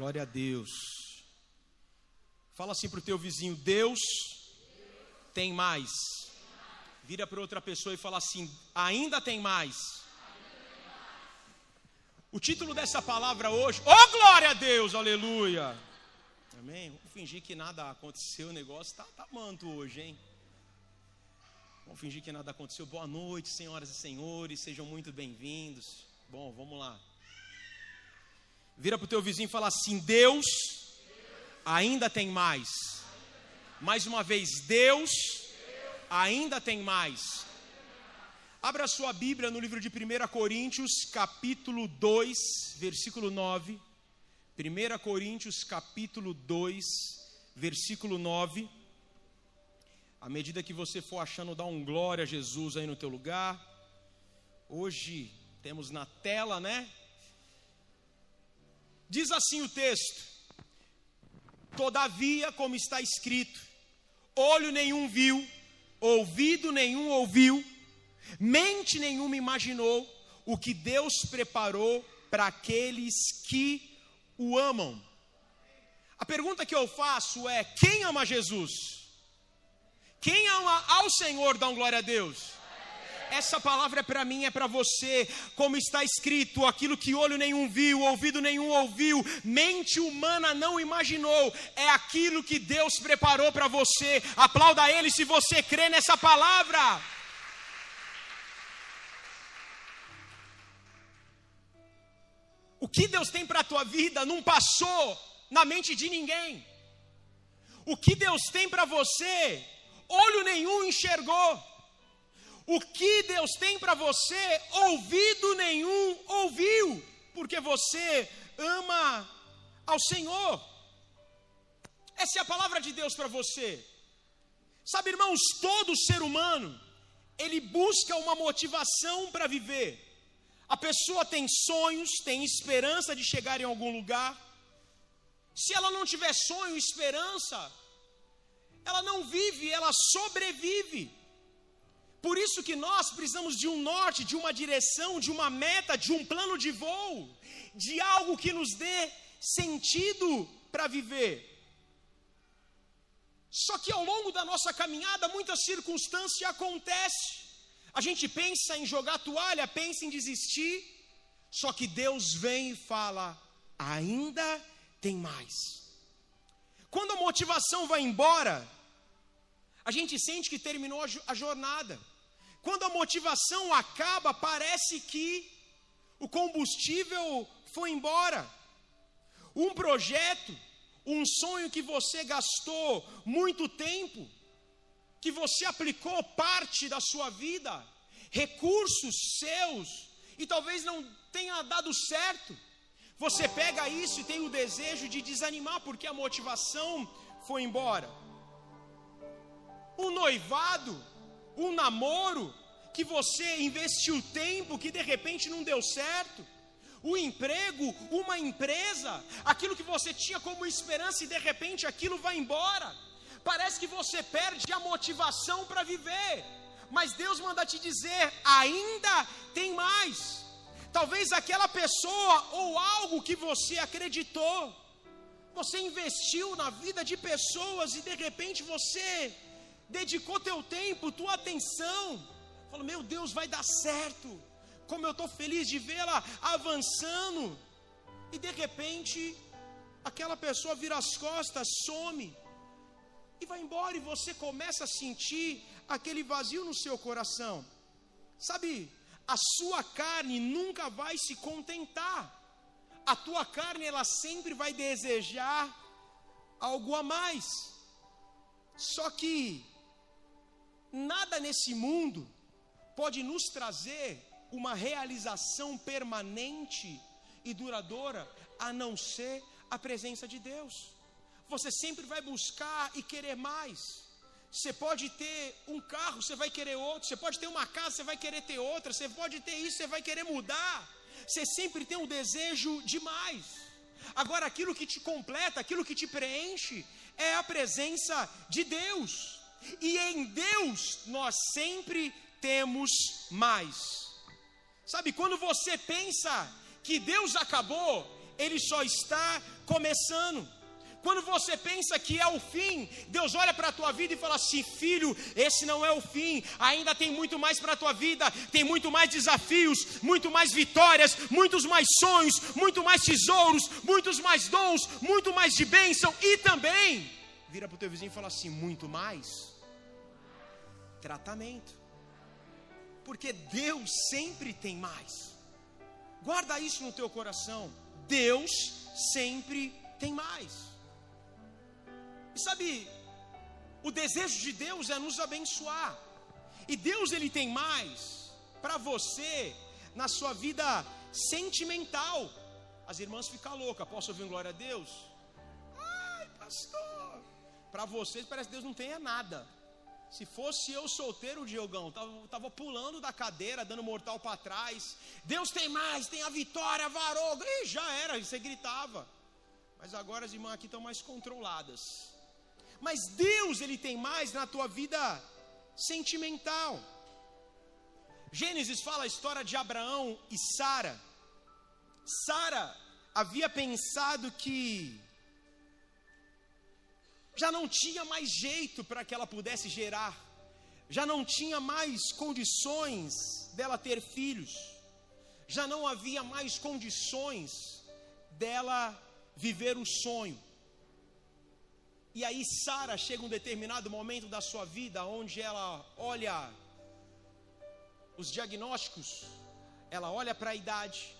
Glória a Deus. Fala assim para o teu vizinho: Deus tem mais. Vira para outra pessoa e fala assim: ainda tem mais. O título dessa palavra hoje, oh glória a Deus, aleluia. Amém? Vamos fingir que nada aconteceu, o negócio está tá manto hoje, hein? Vamos fingir que nada aconteceu. Boa noite, senhoras e senhores, sejam muito bem-vindos. Bom, vamos lá. Vira para o teu vizinho e fala assim: Deus ainda tem mais. Mais uma vez, Deus ainda tem mais. Abra sua Bíblia no livro de 1 Coríntios, capítulo 2, versículo 9. 1 Coríntios, capítulo 2, versículo 9. À medida que você for achando, dá um glória a Jesus aí no teu lugar. Hoje temos na tela, né? Diz assim o texto: Todavia, como está escrito, olho nenhum viu, ouvido nenhum ouviu, mente nenhuma imaginou o que Deus preparou para aqueles que o amam. A pergunta que eu faço é: quem ama Jesus? Quem ama ao Senhor, dá um glória a Deus. Essa palavra é para mim, é para você, como está escrito: aquilo que olho nenhum viu, ouvido nenhum ouviu, mente humana não imaginou, é aquilo que Deus preparou para você. Aplauda Ele se você crê nessa palavra. O que Deus tem para a tua vida não passou na mente de ninguém. O que Deus tem para você, olho nenhum enxergou. O que Deus tem para você, ouvido nenhum ouviu, porque você ama ao Senhor. Essa é a palavra de Deus para você. Sabe, irmãos, todo ser humano, ele busca uma motivação para viver. A pessoa tem sonhos, tem esperança de chegar em algum lugar. Se ela não tiver sonho, esperança, ela não vive, ela sobrevive. Por isso que nós precisamos de um norte, de uma direção, de uma meta, de um plano de voo, de algo que nos dê sentido para viver. Só que ao longo da nossa caminhada, muita circunstância acontece. A gente pensa em jogar toalha, pensa em desistir, só que Deus vem e fala: ainda tem mais. Quando a motivação vai embora, a gente sente que terminou a jornada. Quando a motivação acaba, parece que o combustível foi embora. Um projeto, um sonho que você gastou muito tempo, que você aplicou parte da sua vida, recursos seus, e talvez não tenha dado certo. Você pega isso e tem o desejo de desanimar, porque a motivação foi embora. Um noivado, um namoro, que você investiu tempo, que de repente não deu certo. O emprego, uma empresa, aquilo que você tinha como esperança e de repente aquilo vai embora parece que você perde a motivação para viver. Mas Deus manda te dizer: ainda tem mais. Talvez aquela pessoa ou algo que você acreditou, você investiu na vida de pessoas e de repente você dedicou teu tempo, tua atenção. Falou: Meu Deus, vai dar certo. Como eu estou feliz de vê-la avançando. E de repente, aquela pessoa vira as costas, some e vai embora, e você começa a sentir aquele vazio no seu coração. Sabe, a sua carne nunca vai se contentar. A tua carne, ela sempre vai desejar algo a mais. Só que nada nesse mundo pode nos trazer uma realização permanente e duradoura a não ser a presença de Deus você sempre vai buscar e querer mais. Você pode ter um carro, você vai querer outro. Você pode ter uma casa, você vai querer ter outra. Você pode ter isso, você vai querer mudar. Você sempre tem um desejo de mais. Agora, aquilo que te completa, aquilo que te preenche, é a presença de Deus. E em Deus nós sempre temos mais. Sabe, quando você pensa que Deus acabou, ele só está começando. Quando você pensa que é o fim, Deus olha para a tua vida e fala assim: filho, esse não é o fim, ainda tem muito mais para a tua vida, tem muito mais desafios, muito mais vitórias, muitos mais sonhos, muito mais tesouros, muitos mais dons, muito mais de bênção e também, vira para o teu vizinho e fala assim: muito mais tratamento, porque Deus sempre tem mais, guarda isso no teu coração, Deus sempre tem mais. E sabe, o desejo de Deus é nos abençoar. E Deus ele tem mais para você na sua vida sentimental. As irmãs ficam loucas. Posso ouvir glória a Deus? Ai, pastor. Para vocês parece que Deus não tenha nada. Se fosse eu solteiro, Diogão, tava, tava pulando da cadeira, dando mortal para trás. Deus tem mais, tem a vitória, varou. E já era, você gritava. Mas agora as irmãs aqui estão mais controladas. Mas Deus, Ele tem mais na tua vida sentimental. Gênesis fala a história de Abraão e Sara. Sara havia pensado que já não tinha mais jeito para que ela pudesse gerar, já não tinha mais condições dela ter filhos, já não havia mais condições dela viver o sonho. E aí Sara chega um determinado momento da sua vida onde ela olha os diagnósticos, ela olha para a idade,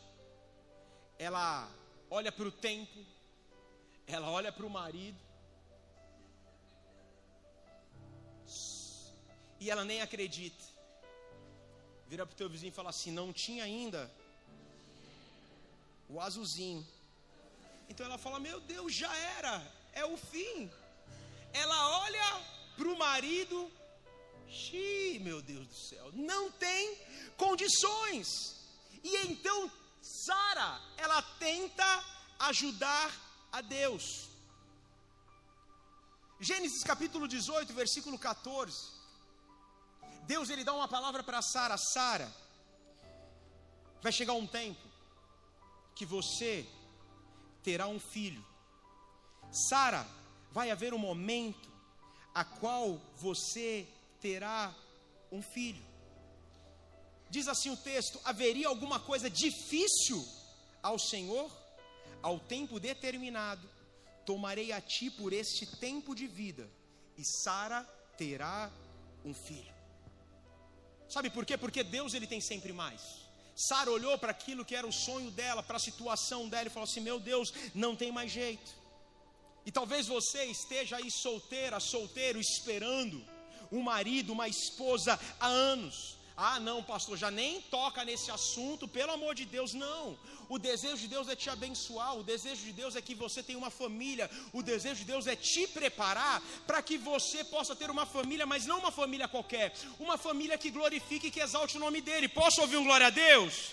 ela olha para o tempo, ela olha para o marido, e ela nem acredita. Vira para o teu vizinho e fala assim: não tinha ainda o azulzinho. Então ela fala: Meu Deus, já era, é o fim ela olha para o marido, Xiii, meu Deus do céu, não tem condições. E então Sara, ela tenta ajudar a Deus. Gênesis capítulo 18, versículo 14. Deus ele dá uma palavra para Sara, Sara, vai chegar um tempo que você terá um filho. Sara, vai haver um momento a qual você terá um filho. Diz assim o texto: haveria alguma coisa difícil ao Senhor? Ao tempo determinado, tomarei a ti por este tempo de vida, e Sara terá um filho. Sabe por quê? Porque Deus ele tem sempre mais. Sara olhou para aquilo que era o sonho dela, para a situação dela e falou assim: Meu Deus, não tem mais jeito. E talvez você esteja aí solteira, solteiro, esperando um marido, uma esposa há anos. Ah, não, pastor, já nem toca nesse assunto, pelo amor de Deus, não. O desejo de Deus é te abençoar, o desejo de Deus é que você tenha uma família, o desejo de Deus é te preparar para que você possa ter uma família, mas não uma família qualquer, uma família que glorifique e que exalte o nome dele. Posso ouvir um glória a Deus?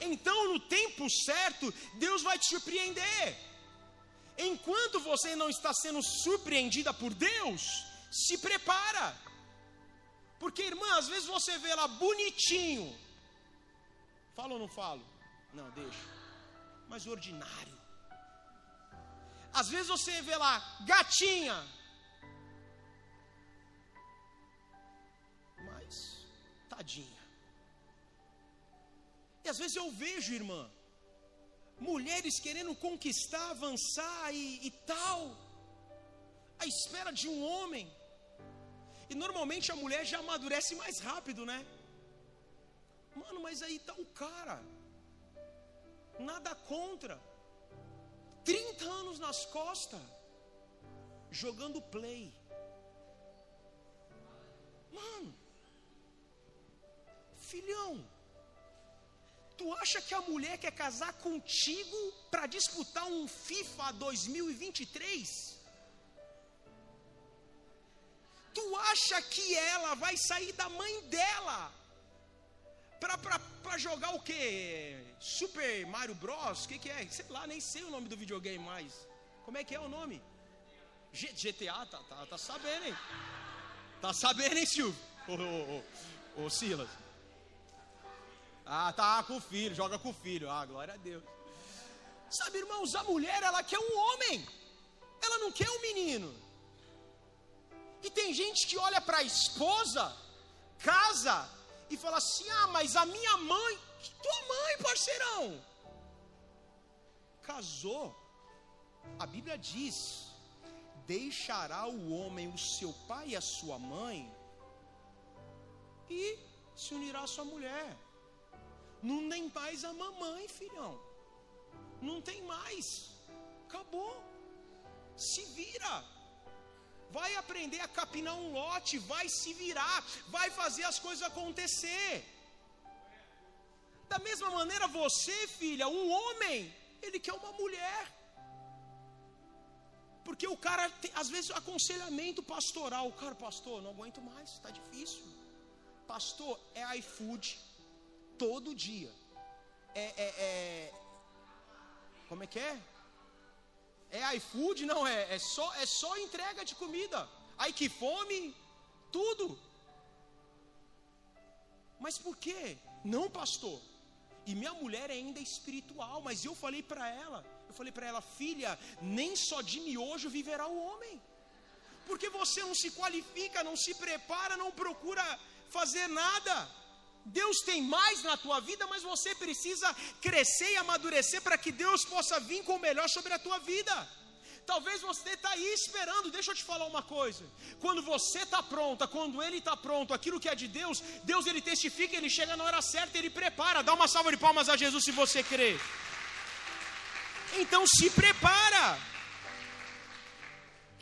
Então, no tempo certo, Deus vai te surpreender. Enquanto você não está sendo surpreendida por Deus, se prepara. Porque, irmã, às vezes você vê lá bonitinho. Falo ou não falo? Não, deixa. Mas ordinário. Às vezes você vê lá gatinha. Mas, tadinha. E às vezes eu vejo, irmã, mulheres querendo conquistar, avançar e, e tal, à espera de um homem. E normalmente a mulher já amadurece mais rápido, né? Mano, mas aí tá o cara. Nada contra. 30 anos nas costas, jogando play. Mano, filhão, Tu acha que a mulher quer casar contigo para disputar um FIFA 2023? Tu acha que ela vai sair da mãe dela para jogar o que? Super Mario Bros? O que, que é? Sei lá, nem sei o nome do videogame mais. Como é que é o nome? G GTA, tá, tá, tá sabendo, hein? Tá sabendo, hein, Silvio? Ô, Silas. Ah, tá com o filho, joga com o filho. Ah, glória a Deus. Sabe, irmãos, a mulher, ela quer um homem, ela não quer um menino. E tem gente que olha para a esposa, casa, e fala assim: ah, mas a minha mãe, tua mãe, parceirão, casou. A Bíblia diz: deixará o homem o seu pai e a sua mãe, e se unirá à sua mulher. Não tem mais a mamãe, filhão. Não tem mais. Acabou. Se vira. Vai aprender a capinar um lote, vai se virar, vai fazer as coisas acontecer. Da mesma maneira, você, filha, um homem, ele quer uma mulher. Porque o cara, tem, às vezes, aconselhamento pastoral. O cara, pastor, não aguento mais, está difícil. Pastor, é iFood todo dia. É, é, é, como é que é? É iFood? Não, é, é, só, é só entrega de comida. Ai que fome, tudo. Mas por quê? Não, pastor. E minha mulher é ainda espiritual, mas eu falei para ela, eu falei para ela, filha, nem só de miojo viverá o homem. Porque você não se qualifica, não se prepara, não procura fazer nada. Deus tem mais na tua vida, mas você precisa crescer e amadurecer para que Deus possa vir com o melhor sobre a tua vida. Talvez você está aí esperando, deixa eu te falar uma coisa. Quando você está pronta, quando ele está pronto, aquilo que é de Deus, Deus ele testifica, ele chega na hora certa, ele prepara. Dá uma salva de palmas a Jesus se você crê. Então se prepara.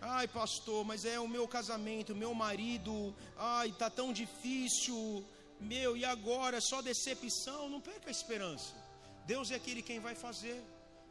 Ai, pastor, mas é o meu casamento, o meu marido. Ai, tá tão difícil. Meu, e agora? É só decepção. Não perca a esperança. Deus é aquele quem vai fazer,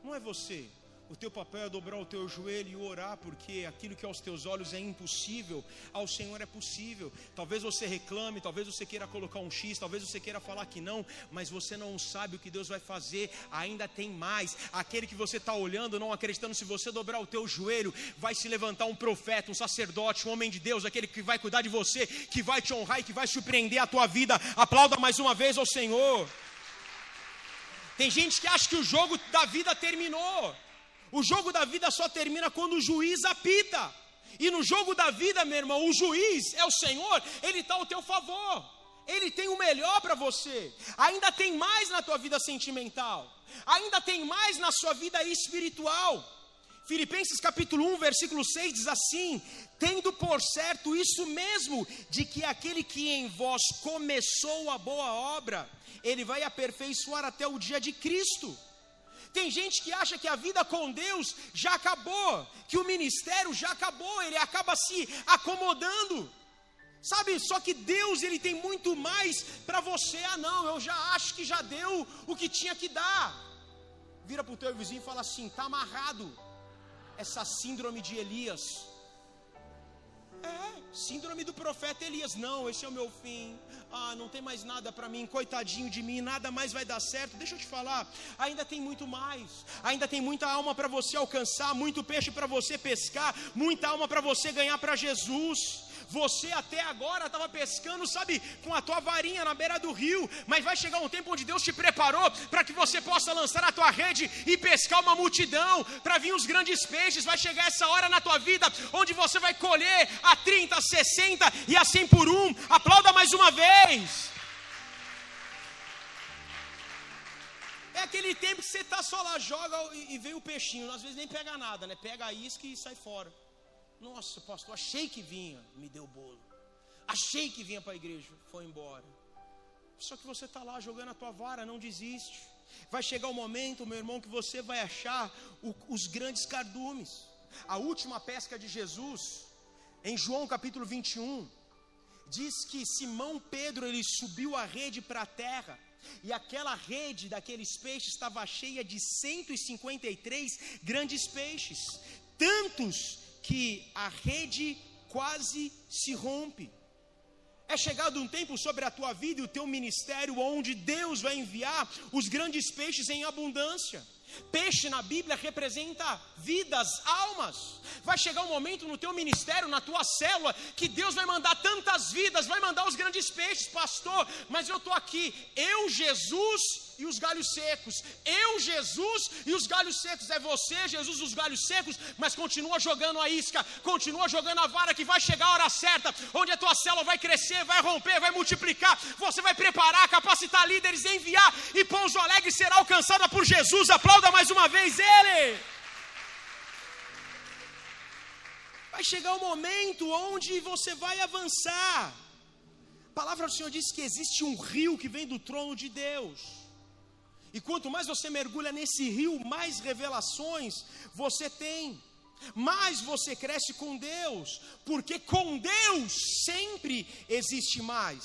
não é você. O teu papel é dobrar o teu joelho e orar, porque aquilo que aos teus olhos é impossível, ao Senhor é possível. Talvez você reclame, talvez você queira colocar um X, talvez você queira falar que não, mas você não sabe o que Deus vai fazer, ainda tem mais. Aquele que você está olhando, não acreditando, se você dobrar o teu joelho, vai se levantar um profeta, um sacerdote, um homem de Deus, aquele que vai cuidar de você, que vai te honrar e que vai surpreender a tua vida. Aplauda mais uma vez ao Senhor. Tem gente que acha que o jogo da vida terminou. O jogo da vida só termina quando o juiz apita. E no jogo da vida, meu irmão, o juiz é o Senhor, ele está ao teu favor. Ele tem o melhor para você. Ainda tem mais na tua vida sentimental. Ainda tem mais na sua vida espiritual. Filipenses capítulo 1, versículo 6 diz assim: Tendo por certo isso mesmo, de que aquele que em vós começou a boa obra, ele vai aperfeiçoar até o dia de Cristo. Tem gente que acha que a vida com Deus já acabou, que o ministério já acabou, ele acaba se acomodando. Sabe, só que Deus ele tem muito mais para você. Ah, não, eu já acho que já deu o que tinha que dar. Vira para o teu vizinho e fala assim: está amarrado essa síndrome de Elias. É, síndrome do profeta Elias. Não, esse é o meu fim. Ah, não tem mais nada para mim, coitadinho de mim, nada mais vai dar certo. Deixa eu te falar, ainda tem muito mais. Ainda tem muita alma para você alcançar, muito peixe para você pescar, muita alma para você ganhar para Jesus. Você até agora estava pescando, sabe, com a tua varinha na beira do rio, mas vai chegar um tempo onde Deus te preparou para que você possa lançar a tua rede e pescar uma multidão, para vir os grandes peixes. Vai chegar essa hora na tua vida onde você vai colher a 30, 60 e a 100 por um. Aplauda mais uma vez. É aquele tempo que você está só lá, joga e, e vem o peixinho. Às vezes nem pega nada, né? Pega a isca e sai fora. Nossa, pastor, achei que vinha, me deu bolo. Achei que vinha para a igreja, foi embora. Só que você está lá jogando a tua vara, não desiste. Vai chegar o momento, meu irmão, que você vai achar o, os grandes cardumes. A última pesca de Jesus, em João capítulo 21, diz que Simão Pedro ele subiu a rede para a terra. E aquela rede daqueles peixes estava cheia de 153 grandes peixes, tantos que a rede quase se rompe. É chegado um tempo sobre a tua vida e o teu ministério onde Deus vai enviar os grandes peixes em abundância. Peixe na Bíblia representa vidas, almas. Vai chegar um momento no teu ministério, na tua célula, que Deus vai mandar tantas vidas, vai mandar os grandes peixes, pastor. Mas eu estou aqui, eu, Jesus e os galhos secos. Eu, Jesus e os galhos secos. É você, Jesus, os galhos secos, mas continua jogando a isca, continua jogando a vara que vai chegar a hora certa, onde a tua célula vai crescer, vai romper, vai multiplicar. Você vai preparar, capacitar líderes, enviar e Pouso Alegre será alcançada por Jesus. Aplauda mais uma vez Ele. Vai chegar o um momento onde você vai avançar. A palavra do Senhor diz que existe um rio que vem do trono de Deus. E quanto mais você mergulha nesse rio, mais revelações você tem. Mais você cresce com Deus, porque com Deus sempre existe mais.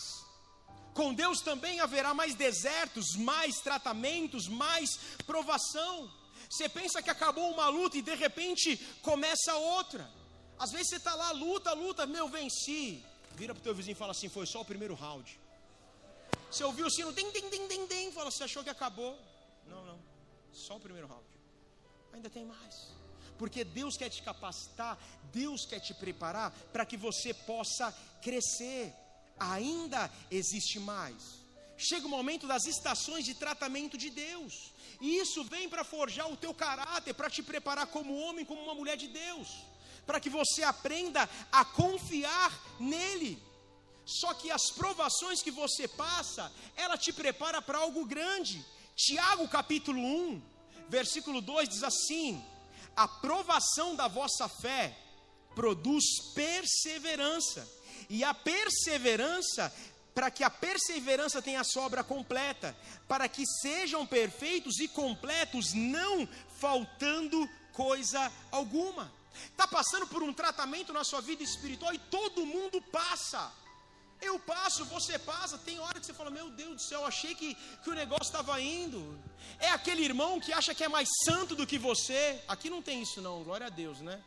Com Deus também haverá mais desertos, mais tratamentos, mais provação. Você pensa que acabou uma luta e de repente começa outra. Às vezes você está lá, luta, luta, meu, venci. Vira para o teu vizinho e fala assim: foi só o primeiro round. Você ouviu o sino, dem, dem, dem, dem, dem, fala, você achou que acabou? Não, não, só o primeiro round. Ainda tem mais. Porque Deus quer te capacitar, Deus quer te preparar para que você possa crescer. Ainda existe mais. Chega o momento das estações de tratamento de Deus. E isso vem para forjar o teu caráter, para te preparar como homem, como uma mulher de Deus para que você aprenda a confiar nele. Só que as provações que você passa, ela te prepara para algo grande. Tiago capítulo 1, versículo 2 diz assim: A provação da vossa fé produz perseverança, e a perseverança para que a perseverança tenha a sobra completa, para que sejam perfeitos e completos, não faltando coisa alguma está passando por um tratamento na sua vida espiritual e todo mundo passa. Eu passo, você passa. Tem hora que você fala: Meu Deus do céu, achei que, que o negócio estava indo. É aquele irmão que acha que é mais santo do que você. Aqui não tem isso, não, glória a Deus, né?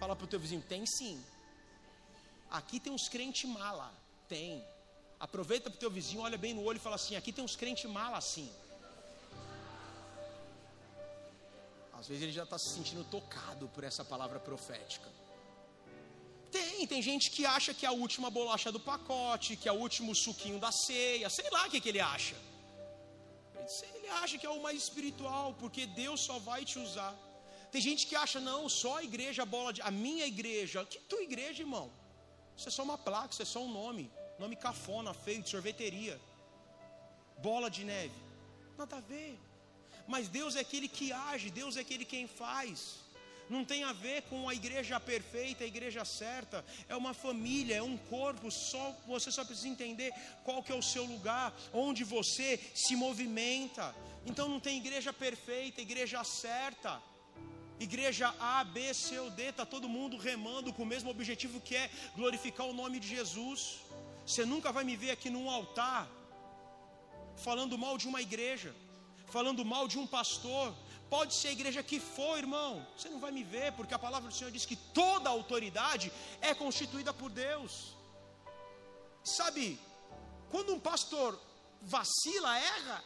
Fala para o teu vizinho: Tem sim. Aqui tem uns crente mala. Tem. Aproveita para o teu vizinho, olha bem no olho e fala assim: Aqui tem uns crente mala assim. Às vezes ele já está se sentindo tocado por essa palavra profética. Tem, tem gente que acha que é a última bolacha do pacote, que é o último suquinho da ceia, sei lá o que, que ele acha. Ele acha que é o mais espiritual, porque Deus só vai te usar. Tem gente que acha, não, só a igreja, a bola de. A minha igreja. Que tua igreja, irmão? Isso é só uma placa, isso é só um nome. Nome cafona, feio, de sorveteria. Bola de neve. Nada a ver. Mas Deus é aquele que age, Deus é aquele quem faz. Não tem a ver com a igreja perfeita, a igreja certa. É uma família, é um corpo. Só você só precisa entender qual que é o seu lugar, onde você se movimenta. Então não tem igreja perfeita, igreja certa. Igreja A, B, C ou D, está todo mundo remando com o mesmo objetivo que é glorificar o nome de Jesus. Você nunca vai me ver aqui num altar falando mal de uma igreja falando mal de um pastor, pode ser a igreja que for, irmão, você não vai me ver, porque a palavra do Senhor diz que toda autoridade é constituída por Deus. Sabe, quando um pastor vacila, erra,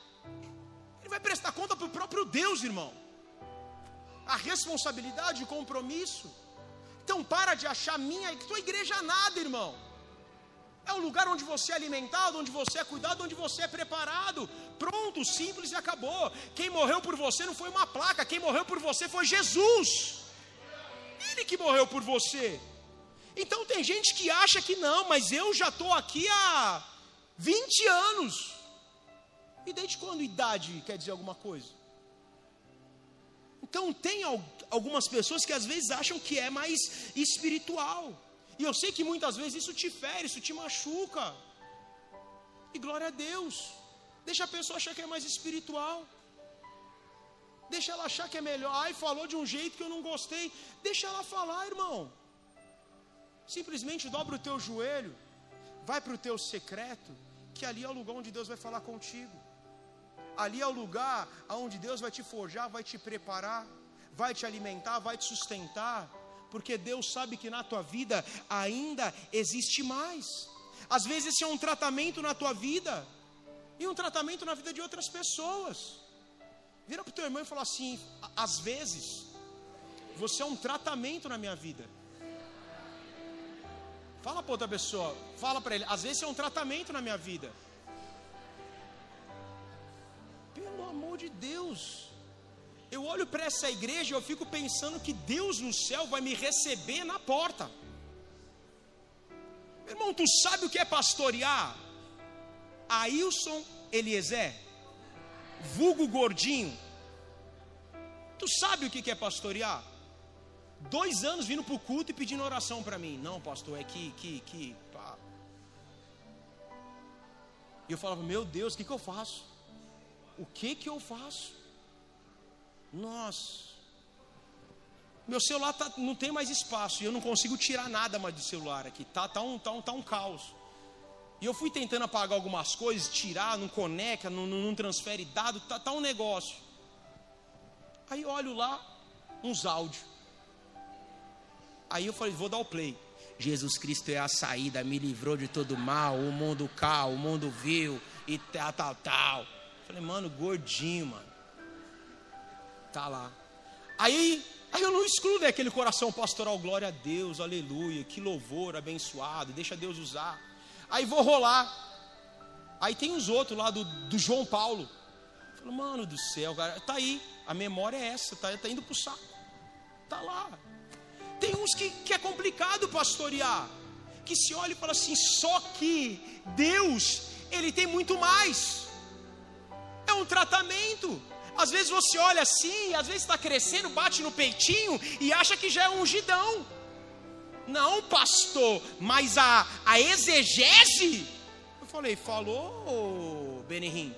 ele vai prestar conta para o próprio Deus, irmão. A responsabilidade, o compromisso. Então para de achar minha, tua igreja nada, irmão. É um lugar onde você é alimentado, onde você é cuidado, onde você é preparado. Pronto, simples e acabou. Quem morreu por você não foi uma placa, quem morreu por você foi Jesus. Ele que morreu por você. Então tem gente que acha que não, mas eu já estou aqui há 20 anos. E desde quando idade quer dizer alguma coisa? Então tem algumas pessoas que às vezes acham que é mais espiritual. E eu sei que muitas vezes isso te fere, isso te machuca. E glória a Deus. Deixa a pessoa achar que é mais espiritual. Deixa ela achar que é melhor. Ai, falou de um jeito que eu não gostei. Deixa ela falar, irmão. Simplesmente dobra o teu joelho. Vai para o teu secreto. Que ali é o lugar onde Deus vai falar contigo. Ali é o lugar onde Deus vai te forjar, vai te preparar, vai te alimentar, vai te sustentar porque Deus sabe que na tua vida ainda existe mais. Às vezes esse é um tratamento na tua vida e um tratamento na vida de outras pessoas. Vira para o teu irmão e fala assim: às vezes você é um tratamento na minha vida. Fala para outra pessoa, fala para ele, às vezes é um tratamento na minha vida. Pelo amor de Deus. Eu olho para essa igreja e eu fico pensando que Deus no céu vai me receber na porta. Meu irmão, tu sabe o que é pastorear? Ailson Eliezer, vulgo gordinho. Tu sabe o que é pastorear? Dois anos vindo para o culto e pedindo oração para mim. Não, pastor, é que, que, que. Pá. E eu falava, meu Deus, o que, que eu faço? O que que eu faço? Nossa. Meu celular tá, não tem mais espaço e eu não consigo tirar nada mais do celular aqui. Tá, tá, um, tá, um, tá um caos. E eu fui tentando apagar algumas coisas, tirar, não conecta, não, não, não transfere dado, tá, tá um negócio. Aí olho lá, uns áudios. Aí eu falei, vou dar o play. Jesus Cristo é a saída, me livrou de todo mal, o mundo cal, o mundo viu, e tal, tal, tal. Falei, mano, gordinho, mano. Tá lá. Aí, aí eu não excluo né, aquele coração pastoral, glória a Deus, aleluia, que louvor abençoado, deixa Deus usar. Aí vou rolar. Aí tem os outros lá do, do João Paulo. Falei, mano do céu, cara, tá aí, a memória é essa, tá, tá indo pro saco. Tá lá. Tem uns que, que é complicado pastorear, que se olha e fala assim, só que Deus, Ele tem muito mais. É um tratamento. Às vezes você olha assim, às vezes está crescendo, bate no peitinho e acha que já é ungidão. Não, pastor, mas a, a exegese. Eu falei, falou, Benihim.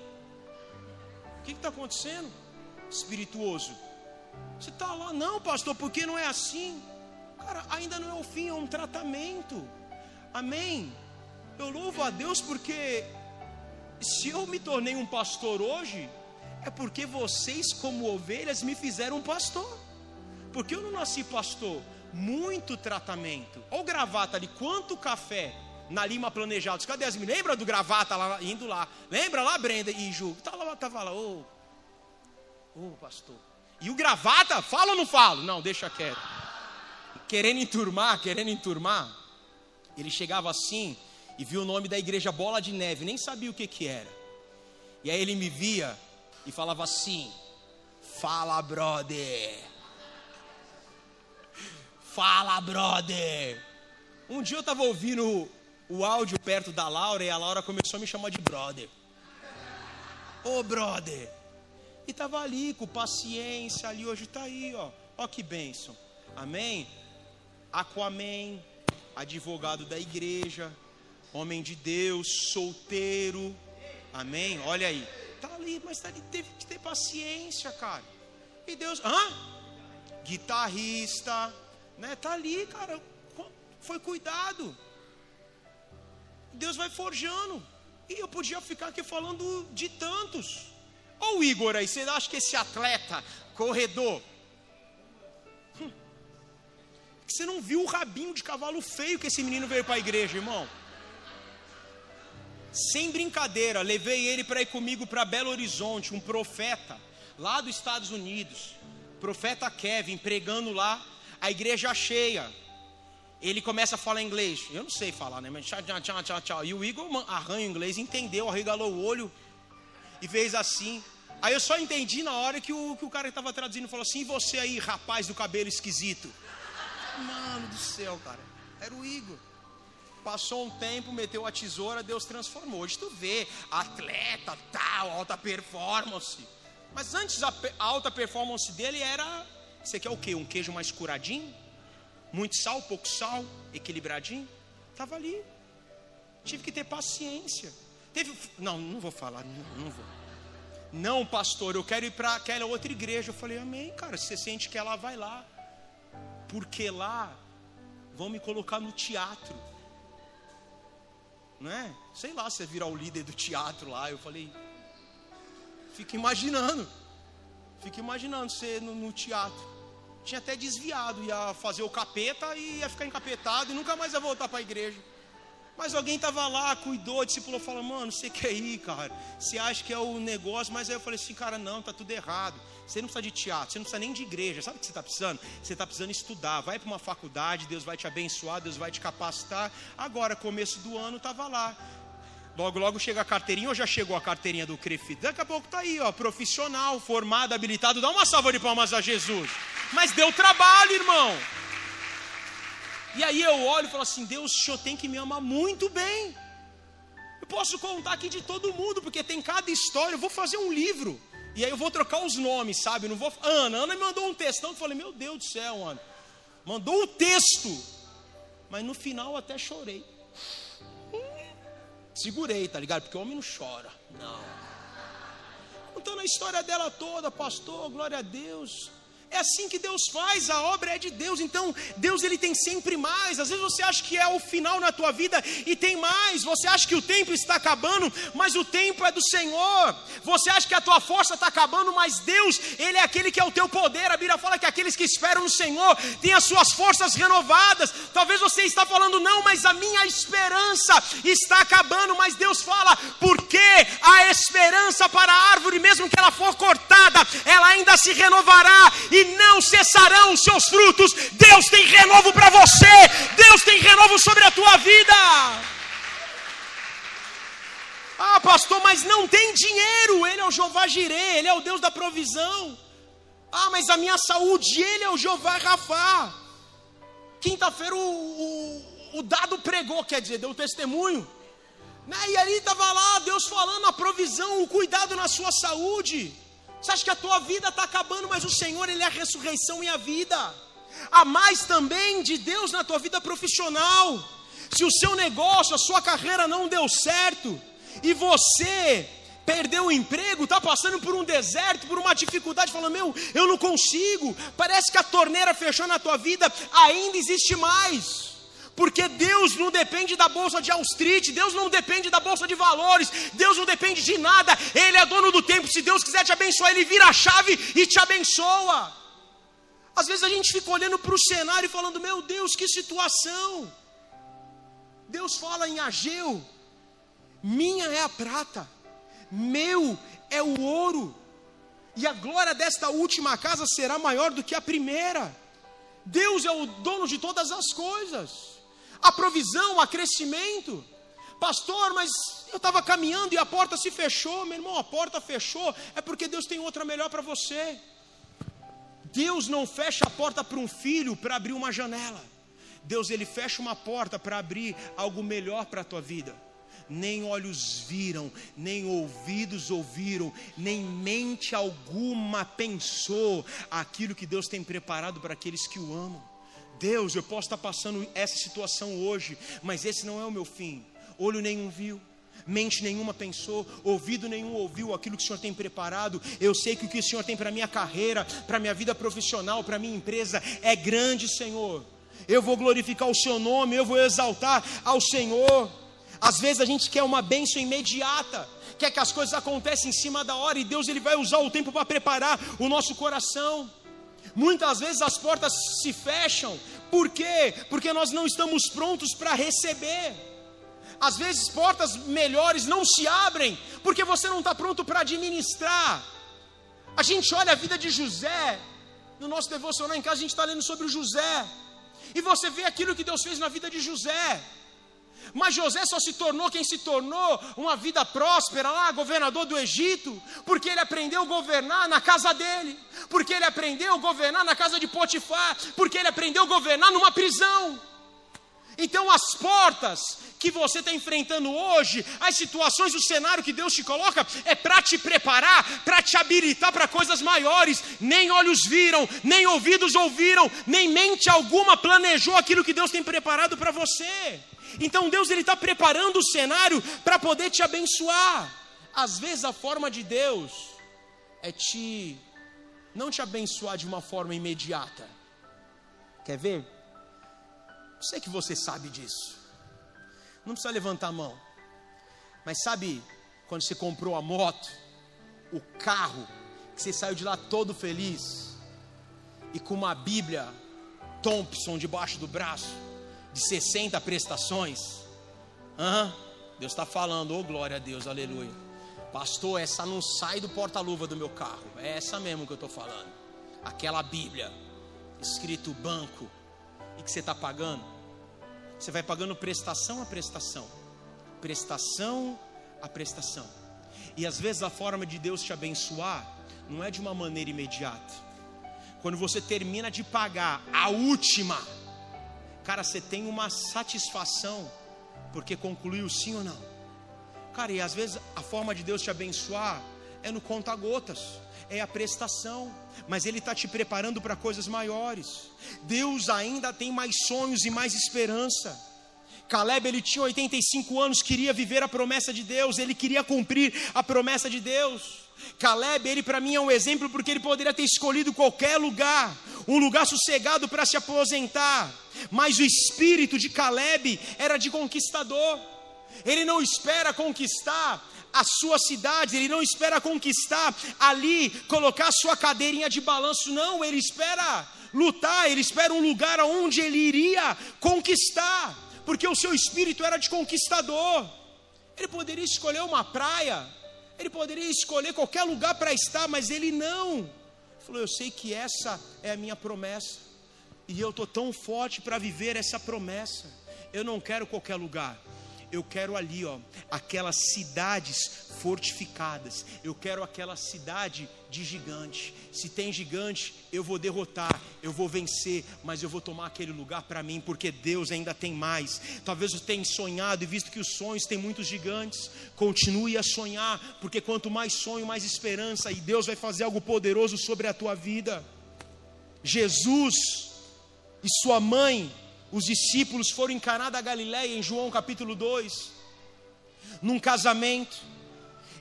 O que está acontecendo? Espirituoso. Você está lá, não, pastor, porque não é assim? Cara, ainda não é o fim, é um tratamento. Amém? Eu louvo a Deus porque se eu me tornei um pastor hoje, é porque vocês, como ovelhas, me fizeram pastor. Porque eu não nasci pastor. Muito tratamento. Olha o gravata ali, quanto café na Lima Planejados. Cadê as meninas? Lembra do gravata lá, indo lá? Lembra lá, Brenda e Ju? Tava lá, tava lá, ô, oh, oh, pastor. E o gravata, fala ou não falo? Não, deixa quieto. Querendo enturmar, querendo enturmar. Ele chegava assim e viu o nome da igreja Bola de Neve, nem sabia o que que era. E aí ele me via e falava assim: Fala, brother. Fala, brother. Um dia eu estava ouvindo o áudio perto da Laura e a Laura começou a me chamar de brother. Ô, oh, brother. E estava ali com paciência, ali hoje está aí, ó. Ó que bênção. Amém? Aquaman, advogado da igreja, homem de Deus, solteiro. Amém? Olha aí. Tá ali, mas tá ali, teve que ter paciência, cara. E Deus, hã? Guitarrista, né? Tá ali, cara. Foi cuidado. Deus vai forjando. E eu podia ficar aqui falando de tantos. Ou Igor aí, você acha que esse atleta, corredor, hum, você não viu o rabinho de cavalo feio que esse menino veio para a igreja, irmão? Sem brincadeira, levei ele para ir comigo para Belo Horizonte, um profeta lá dos Estados Unidos, profeta Kevin, pregando lá, a igreja cheia. Ele começa a falar inglês. Eu não sei falar, né? Mas tchau, tchau, tchau, tchau. E o Igor arranha o inglês, entendeu, arregalou o olho e fez assim. Aí eu só entendi na hora que o, que o cara que estava traduzindo falou assim: e você aí, rapaz do cabelo esquisito? Mano do céu, cara. Era o Igor. Passou um tempo, meteu a tesoura, Deus transformou. Hoje tu vê, atleta, tal, alta performance. Mas antes a, alta performance dele era. Você quer o quê? Um queijo mais curadinho? Muito sal, pouco sal, equilibradinho? Tava ali. Tive que ter paciência. Teve. Não, não vou falar, não, não vou. Não, pastor, eu quero ir para aquela outra igreja. Eu falei, amém, cara. Se você sente que ela vai lá. Porque lá vão me colocar no teatro não é? Sei lá, você virar o líder do teatro lá. Eu falei, fica imaginando, fica imaginando você no, no teatro. Tinha até desviado, ia fazer o capeta e ia ficar encapetado e nunca mais ia voltar para a igreja. Mas alguém estava lá, cuidou, discipulou, falou, mano, você quer ir, cara? Você acha que é o negócio? Mas aí eu falei assim, cara, não, tá tudo errado. Você não precisa de teatro, você não precisa nem de igreja. Sabe o que você está precisando? Você está precisando estudar. Vai para uma faculdade, Deus vai te abençoar, Deus vai te capacitar. Agora, começo do ano, estava lá. Logo, logo chega a carteirinha ou já chegou a carteirinha do Crefito? Daqui a pouco tá aí, ó, profissional, formado, habilitado. Dá uma salva de palmas a Jesus. Mas deu trabalho, irmão. E aí eu olho e falo assim: Deus, o senhor tem que me amar muito bem. Eu posso contar aqui de todo mundo, porque tem cada história. Eu vou fazer um livro. E aí eu vou trocar os nomes, sabe? Não vou. Ana, Ana me mandou um textão. Eu falei: Meu Deus do céu, Ana. Mandou o um texto. Mas no final até chorei. Segurei, tá ligado? Porque o homem não chora. Não. Contando a história dela toda, pastor, glória a Deus. É assim que Deus faz, a obra é de Deus. Então, Deus ele tem sempre mais. Às vezes você acha que é o final na tua vida e tem mais. Você acha que o tempo está acabando, mas o tempo é do Senhor. Você acha que a tua força está acabando, mas Deus, ele é aquele que é o teu poder. A Bíblia fala que aqueles que esperam no Senhor têm as suas forças renovadas. Talvez você está falando não, mas a minha esperança está acabando, mas Deus fala: "Porque a esperança para a árvore, mesmo que ela for cortada, ela ainda se renovará." E e não cessarão os seus frutos. Deus tem renovo para você, Deus tem renovo sobre a tua vida. Ah, pastor, mas não tem dinheiro. Ele é o Jeová Jireh, ele é o Deus da provisão. Ah, mas a minha saúde, ele é o Jeová Rafá. Quinta-feira o, o, o, dado pregou, quer dizer, deu testemunho. Né? E ali estava lá, Deus falando a provisão, o cuidado na sua saúde. Você acha que a tua vida está acabando, mas o Senhor, Ele é a ressurreição e a vida. Há mais também de Deus na tua vida profissional. Se o seu negócio, a sua carreira não deu certo, e você perdeu o emprego, está passando por um deserto, por uma dificuldade, falando: Meu, eu não consigo. Parece que a torneira fechou na tua vida, ainda existe mais porque Deus não depende da bolsa de Street, Deus não depende da bolsa de valores, Deus não depende de nada, Ele é dono do tempo. Se Deus quiser te abençoar, Ele vira a chave e te abençoa. Às vezes a gente fica olhando para o cenário e falando: Meu Deus, que situação! Deus fala em Ageu: Minha é a prata, meu é o ouro, e a glória desta última casa será maior do que a primeira. Deus é o dono de todas as coisas a provisão, a crescimento. Pastor, mas eu estava caminhando e a porta se fechou, meu irmão, a porta fechou, é porque Deus tem outra melhor para você. Deus não fecha a porta para um filho para abrir uma janela. Deus ele fecha uma porta para abrir algo melhor para a tua vida. Nem olhos viram, nem ouvidos ouviram, nem mente alguma pensou aquilo que Deus tem preparado para aqueles que o amam. Deus, eu posso estar passando essa situação hoje, mas esse não é o meu fim. Olho nenhum viu, mente nenhuma pensou, ouvido nenhum ouviu aquilo que o Senhor tem preparado. Eu sei que o que o Senhor tem para minha carreira, para minha vida profissional, para minha empresa é grande, Senhor. Eu vou glorificar o seu nome, eu vou exaltar ao Senhor. Às vezes a gente quer uma bênção imediata, quer que as coisas aconteçam em cima da hora e Deus ele vai usar o tempo para preparar o nosso coração. Muitas vezes as portas se fecham, por quê? Porque nós não estamos prontos para receber. Às vezes portas melhores não se abrem, porque você não está pronto para administrar. A gente olha a vida de José, no nosso devocional em casa a gente está lendo sobre o José, e você vê aquilo que Deus fez na vida de José. Mas José só se tornou quem se tornou uma vida próspera lá, governador do Egito, porque ele aprendeu a governar na casa dele, porque ele aprendeu a governar na casa de Potifar, porque ele aprendeu a governar numa prisão. Então, as portas que você está enfrentando hoje, as situações, o cenário que Deus te coloca, é para te preparar, para te habilitar para coisas maiores. Nem olhos viram, nem ouvidos ouviram, nem mente alguma planejou aquilo que Deus tem preparado para você. Então Deus ele está preparando o cenário para poder te abençoar. Às vezes a forma de Deus é te não te abençoar de uma forma imediata. Quer ver? Sei que você sabe disso. Não precisa levantar a mão. Mas sabe quando você comprou a moto, o carro, que você saiu de lá todo feliz e com uma Bíblia Thompson debaixo do braço? De 60 prestações. Deus está falando, oh glória a Deus, aleluia. Pastor, essa não sai do porta-luva do meu carro. É essa mesmo que eu estou falando. Aquela Bíblia, escrito banco, e que você está pagando. Você vai pagando prestação a prestação. Prestação a prestação. E às vezes a forma de Deus te abençoar não é de uma maneira imediata. Quando você termina de pagar a última, cara, você tem uma satisfação porque concluiu sim ou não. Cara, e às vezes a forma de Deus te abençoar é no conta-gotas, é a prestação, mas Ele está te preparando para coisas maiores. Deus ainda tem mais sonhos e mais esperança. Caleb, ele tinha 85 anos, queria viver a promessa de Deus, ele queria cumprir a promessa de Deus. Caleb, ele para mim é um exemplo porque ele poderia ter escolhido qualquer lugar, um lugar sossegado para se aposentar, mas o espírito de Caleb era de conquistador. Ele não espera conquistar a sua cidade, ele não espera conquistar ali, colocar sua cadeirinha de balanço, não, ele espera lutar, ele espera um lugar onde ele iria conquistar, porque o seu espírito era de conquistador. Ele poderia escolher uma praia, ele poderia escolher qualquer lugar para estar, mas ele não. Ele falou: Eu sei que essa é a minha promessa, e eu estou tão forte para viver essa promessa. Eu não quero qualquer lugar, eu quero ali, ó, aquelas cidades fortificadas. Eu quero aquela cidade de gigante. Se tem gigante, eu vou derrotar, eu vou vencer, mas eu vou tomar aquele lugar para mim, porque Deus ainda tem mais. Talvez você tenha sonhado e visto que os sonhos têm muitos gigantes, continue a sonhar, porque quanto mais sonho, mais esperança, e Deus vai fazer algo poderoso sobre a tua vida. Jesus e sua mãe os discípulos foram Caná da Galiléia em João capítulo 2, num casamento.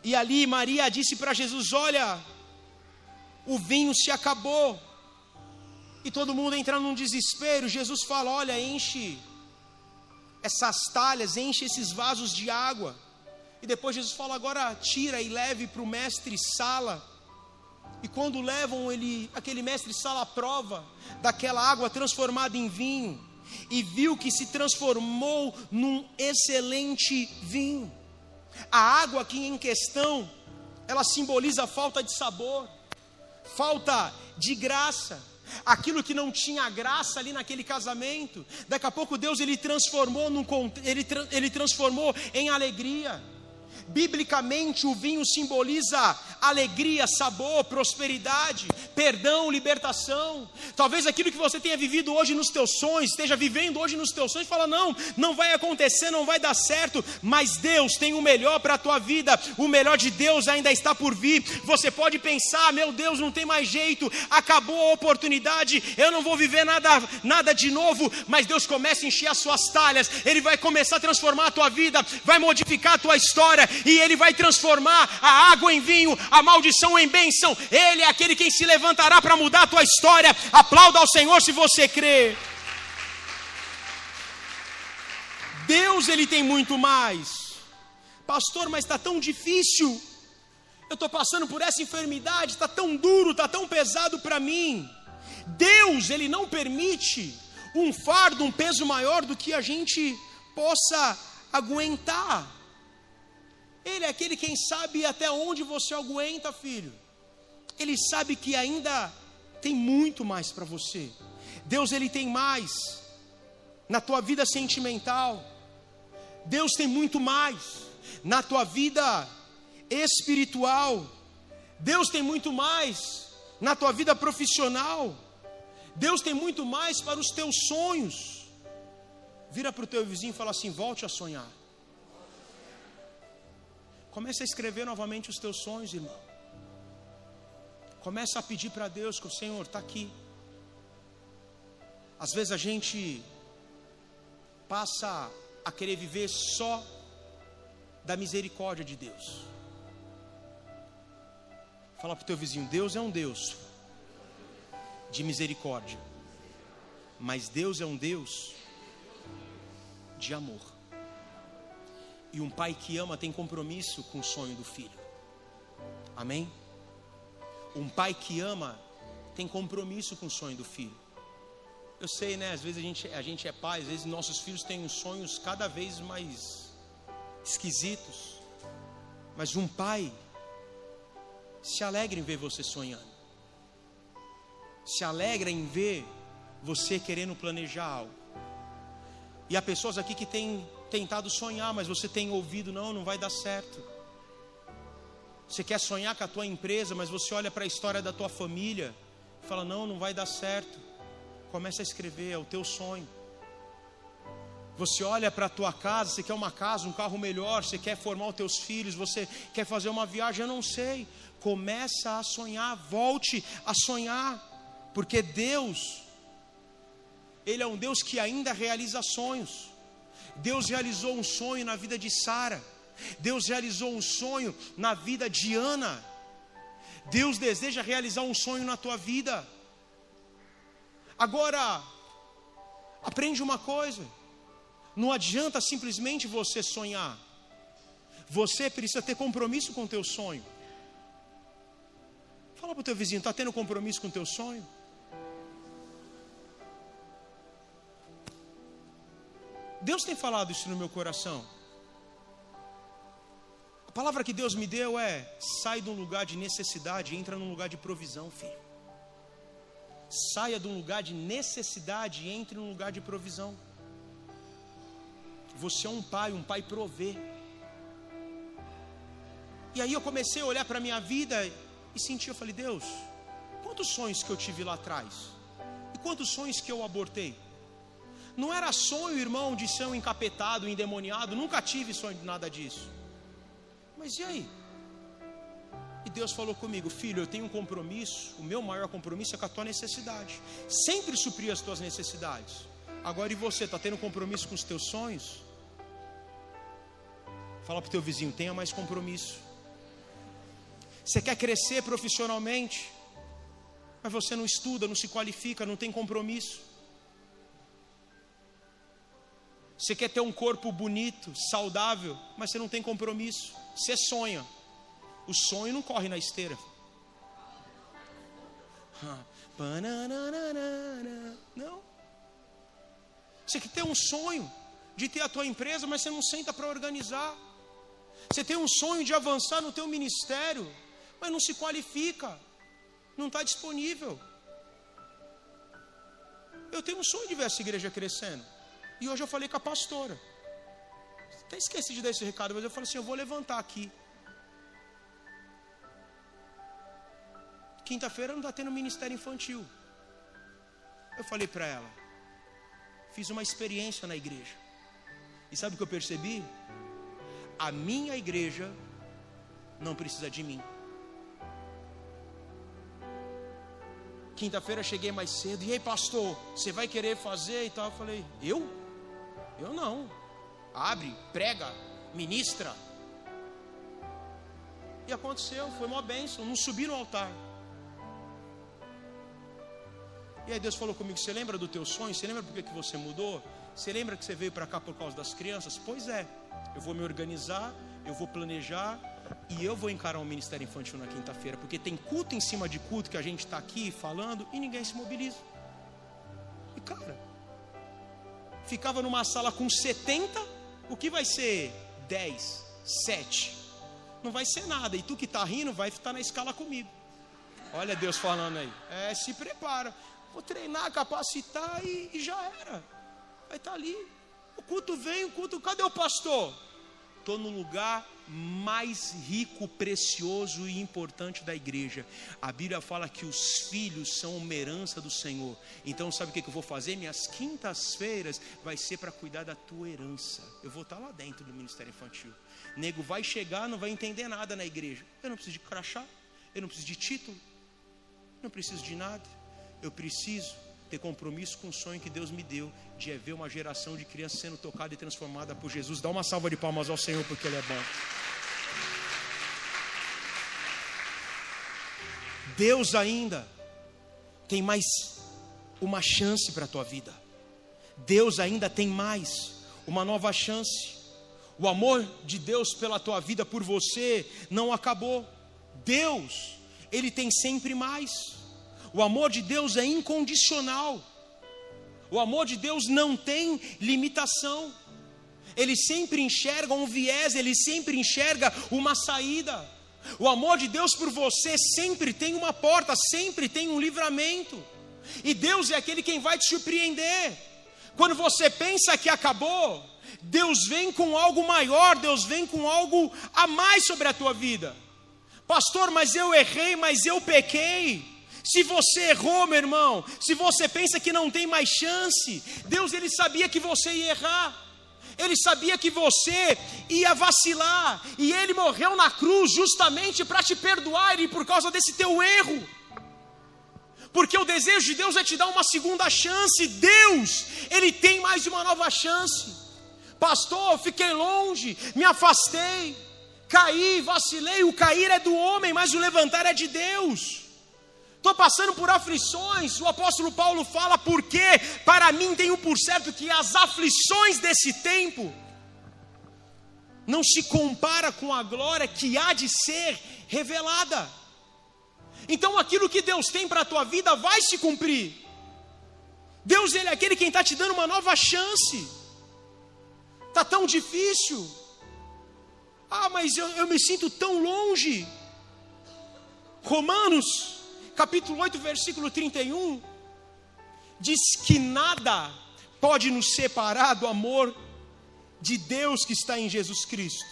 E ali Maria disse para Jesus: "Olha, o vinho se acabou". E todo mundo entra num desespero. Jesus fala: "Olha, enche essas talhas, enche esses vasos de água". E depois Jesus fala: "Agora tira e leve para o mestre Sala". E quando levam ele, aquele mestre Sala prova daquela água transformada em vinho, e viu que se transformou num excelente vinho. A água aqui em questão, ela simboliza falta de sabor, falta de graça. Aquilo que não tinha graça ali naquele casamento, daqui a pouco Deus ele transformou num, ele, ele transformou em alegria. Biblicamente, o vinho simboliza alegria, sabor, prosperidade, perdão, libertação. Talvez aquilo que você tenha vivido hoje nos teus sonhos, esteja vivendo hoje nos teus sonhos, fala: "Não, não vai acontecer, não vai dar certo", mas Deus tem o melhor para a tua vida. O melhor de Deus ainda está por vir. Você pode pensar: "Meu Deus, não tem mais jeito, acabou a oportunidade, eu não vou viver nada nada de novo", mas Deus começa a encher as suas talhas, ele vai começar a transformar a tua vida, vai modificar a tua história e Ele vai transformar a água em vinho, a maldição em bênção. Ele é aquele quem se levantará para mudar a tua história. Aplauda ao Senhor se você crê. Deus, Ele tem muito mais. Pastor, mas está tão difícil. Eu estou passando por essa enfermidade, está tão duro, está tão pesado para mim. Deus, Ele não permite um fardo, um peso maior do que a gente possa aguentar. Ele é aquele quem sabe até onde você aguenta, filho. Ele sabe que ainda tem muito mais para você. Deus ele tem mais na tua vida sentimental. Deus tem muito mais na tua vida espiritual. Deus tem muito mais na tua vida profissional. Deus tem muito mais para os teus sonhos. Vira para o teu vizinho e fala assim: volte a sonhar. Comece a escrever novamente os teus sonhos, irmão. Começa a pedir para Deus que o Senhor está aqui. Às vezes a gente passa a querer viver só da misericórdia de Deus. Fala para o teu vizinho: Deus é um Deus de misericórdia, mas Deus é um Deus de amor. E um pai que ama tem compromisso com o sonho do filho. Amém? Um pai que ama tem compromisso com o sonho do filho. Eu sei, né? Às vezes a gente, a gente é pai, às vezes nossos filhos têm sonhos cada vez mais esquisitos. Mas um pai se alegra em ver você sonhando. Se alegra em ver você querendo planejar algo. E há pessoas aqui que têm tentado sonhar, mas você tem ouvido, não, não vai dar certo. Você quer sonhar com a tua empresa, mas você olha para a história da tua família fala: não, não vai dar certo. Começa a escrever, é o teu sonho. Você olha para a tua casa, você quer uma casa, um carro melhor, você quer formar os teus filhos, você quer fazer uma viagem, eu não sei. Começa a sonhar, volte a sonhar, porque Deus, Ele é um Deus que ainda realiza sonhos. Deus realizou um sonho na vida de Sara. Deus realizou um sonho na vida de Ana. Deus deseja realizar um sonho na tua vida. Agora, aprende uma coisa: não adianta simplesmente você sonhar. Você precisa ter compromisso com o teu sonho. Fala para o teu vizinho, está tendo compromisso com o teu sonho? Deus tem falado isso no meu coração. A palavra que Deus me deu é: sai de um lugar de necessidade e entra num lugar de provisão, filho. Saia de um lugar de necessidade e entre num lugar de provisão. Você é um pai, um pai provê. E aí eu comecei a olhar para a minha vida e senti, eu falei, Deus, quantos sonhos que eu tive lá atrás? E quantos sonhos que eu abortei? Não era sonho, irmão, de ser um encapetado, endemoniado, nunca tive sonho de nada disso. Mas e aí? E Deus falou comigo, filho, eu tenho um compromisso, o meu maior compromisso é com a tua necessidade. Sempre suprir as tuas necessidades. Agora e você, está tendo compromisso com os teus sonhos? Fala para o teu vizinho, tenha mais compromisso. Você quer crescer profissionalmente, mas você não estuda, não se qualifica, não tem compromisso. Você quer ter um corpo bonito, saudável, mas você não tem compromisso. Você sonha. O sonho não corre na esteira. Não. Você quer ter um sonho de ter a tua empresa, mas você não senta para organizar. Você tem um sonho de avançar no teu ministério, mas não se qualifica. Não está disponível. Eu tenho um sonho de ver essa igreja crescendo. E hoje eu falei com a pastora. Até esqueci de dar esse recado, mas eu falei assim: eu vou levantar aqui. Quinta-feira não está tendo ministério infantil. Eu falei para ela, fiz uma experiência na igreja. E sabe o que eu percebi? A minha igreja não precisa de mim. Quinta-feira cheguei mais cedo. E aí, pastor, você vai querer fazer e tal? Eu falei, eu? Eu não. Abre, prega, ministra. E aconteceu, foi uma bênção. Não subi no altar. E aí Deus falou comigo: Você lembra do teu sonho? Você lembra por que você mudou? Você lembra que você veio para cá por causa das crianças? Pois é, eu vou me organizar, eu vou planejar e eu vou encarar um ministério infantil na quinta-feira, porque tem culto em cima de culto que a gente está aqui falando e ninguém se mobiliza. E cara, ficava numa sala com 70, o que vai ser 10, 7? Não vai ser nada. E tu que está rindo, vai estar na escala comigo. Olha Deus falando aí. É, se prepara. Vou treinar, capacitar e, e já era. Vai estar tá ali. O culto vem, o culto. Cadê o pastor? Estou no lugar mais rico, precioso e importante da igreja. A Bíblia fala que os filhos são uma herança do Senhor. Então, sabe o que eu vou fazer? Minhas quintas-feiras vai ser para cuidar da tua herança. Eu vou estar lá dentro do ministério infantil. Nego vai chegar, não vai entender nada na igreja. Eu não preciso de crachá, eu não preciso de título, não preciso de nada. Eu preciso ter compromisso com o sonho que Deus me deu de ver uma geração de crianças sendo tocada e transformada por Jesus. Dá uma salva de palmas ao Senhor porque Ele é bom. Deus ainda tem mais uma chance para a tua vida. Deus ainda tem mais uma nova chance. O amor de Deus pela tua vida, por você, não acabou. Deus, Ele tem sempre mais. O amor de Deus é incondicional. O amor de Deus não tem limitação. Ele sempre enxerga um viés, ele sempre enxerga uma saída. O amor de Deus por você sempre tem uma porta, sempre tem um livramento. E Deus é aquele quem vai te surpreender. Quando você pensa que acabou, Deus vem com algo maior, Deus vem com algo a mais sobre a tua vida. Pastor, mas eu errei, mas eu pequei. Se você errou, meu irmão, se você pensa que não tem mais chance, Deus ele sabia que você ia errar. Ele sabia que você ia vacilar, e ele morreu na cruz justamente para te perdoar e por causa desse teu erro. Porque o desejo de Deus é te dar uma segunda chance. Deus, ele tem mais uma nova chance. Pastor, fiquei longe, me afastei, caí, vacilei. O cair é do homem, mas o levantar é de Deus estou passando por aflições. O apóstolo Paulo fala, porque para mim tenho por certo que as aflições desse tempo não se compara com a glória que há de ser revelada. Então aquilo que Deus tem para a tua vida vai se cumprir. Deus ele é aquele quem está te dando uma nova chance. Está tão difícil. Ah, mas eu, eu me sinto tão longe. Romanos capítulo 8, versículo 31, diz que nada pode nos separar do amor de Deus que está em Jesus Cristo.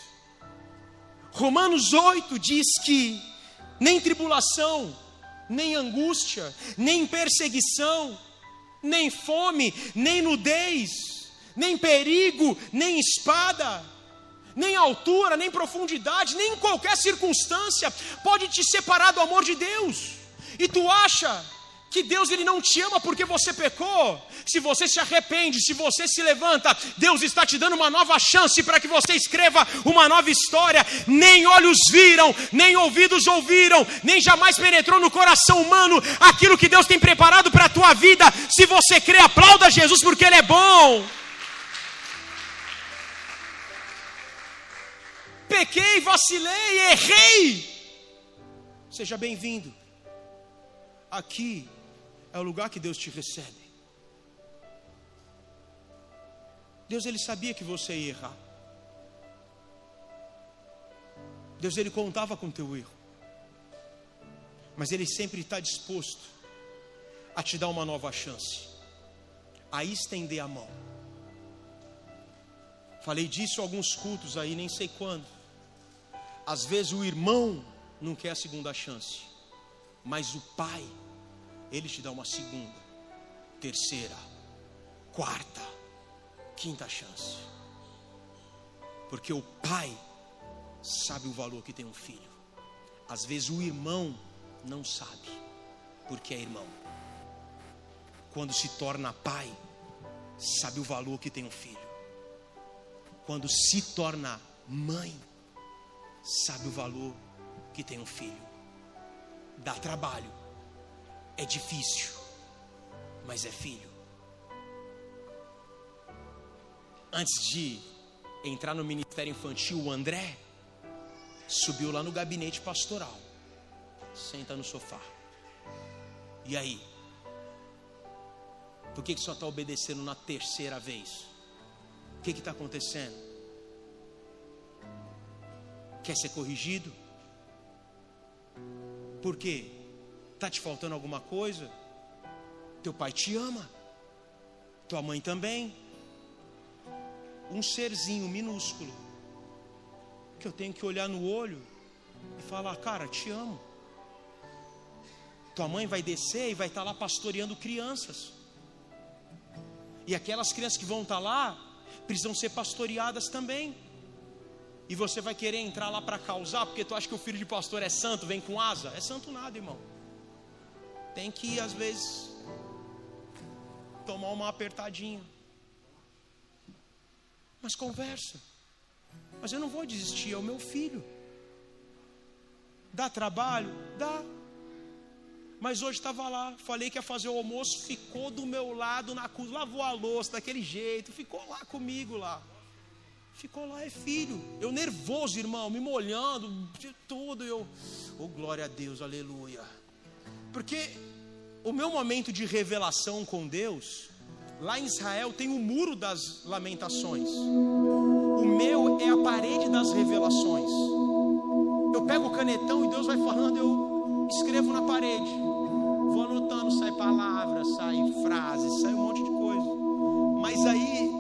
Romanos 8 diz que nem tribulação, nem angústia, nem perseguição, nem fome, nem nudez, nem perigo, nem espada, nem altura, nem profundidade, nem qualquer circunstância pode te separar do amor de Deus. E tu acha que Deus ele não te ama porque você pecou? Se você se arrepende, se você se levanta, Deus está te dando uma nova chance para que você escreva uma nova história. Nem olhos viram, nem ouvidos ouviram, nem jamais penetrou no coração humano aquilo que Deus tem preparado para a tua vida. Se você crê, aplauda Jesus porque ele é bom. Pequei, vacilei, errei. Seja bem-vindo aqui é o lugar que Deus te recebe. Deus ele sabia que você ia errar. Deus ele contava com teu erro. Mas ele sempre está disposto a te dar uma nova chance, a estender a mão. Falei disso alguns cultos aí, nem sei quando. Às vezes o irmão não quer a segunda chance, mas o pai ele te dá uma segunda, terceira, quarta, quinta chance. Porque o pai sabe o valor que tem um filho. Às vezes o irmão não sabe, porque é irmão. Quando se torna pai, sabe o valor que tem um filho. Quando se torna mãe, sabe o valor que tem um filho. Dá trabalho, é difícil, mas é filho. Antes de entrar no ministério infantil, o André subiu lá no gabinete pastoral. Senta no sofá. E aí? Por que, que só está obedecendo na terceira vez? O que está acontecendo? Quer ser corrigido? Por quê? Está te faltando alguma coisa? Teu pai te ama, tua mãe também. Um serzinho minúsculo, que eu tenho que olhar no olho e falar: Cara, te amo. Tua mãe vai descer e vai estar tá lá pastoreando crianças. E aquelas crianças que vão estar tá lá precisam ser pastoreadas também. E você vai querer entrar lá para causar, porque tu acha que o filho de pastor é santo, vem com asa? É santo nada, irmão tem que, às vezes, tomar uma apertadinha. Mas conversa. Mas eu não vou desistir, é o meu filho. Dá trabalho? Dá. Mas hoje estava lá, falei que ia fazer o almoço, ficou do meu lado na cozinha, lavou a louça daquele jeito, ficou lá comigo lá. Ficou lá, é filho. Eu nervoso, irmão, me molhando, de tudo. Eu, oh glória a Deus, aleluia. Porque o meu momento de revelação com Deus, lá em Israel tem o muro das lamentações. O meu é a parede das revelações. Eu pego o canetão e Deus vai falando, eu escrevo na parede. Vou anotando, sai palavras, sai frases, sai um monte de coisa. Mas aí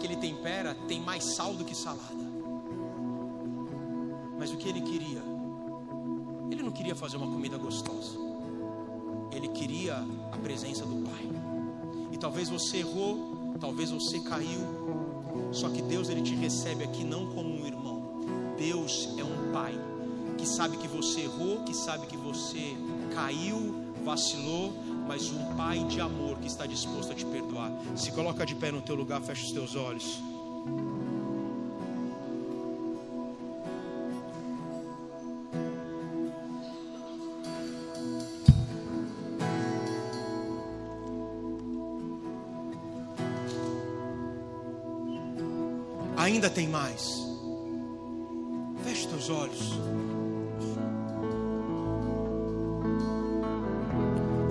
que ele tempera tem mais sal do que salada. Mas o que ele queria? Ele não queria fazer uma comida gostosa. Ele queria a presença do Pai. E talvez você errou, talvez você caiu. Só que Deus ele te recebe aqui não como um irmão. Deus é um pai que sabe que você errou, que sabe que você caiu, vacilou, mas um pai de amor que está disposto a te perdoar. Se coloca de pé no teu lugar, fecha os teus olhos. Ainda tem mais.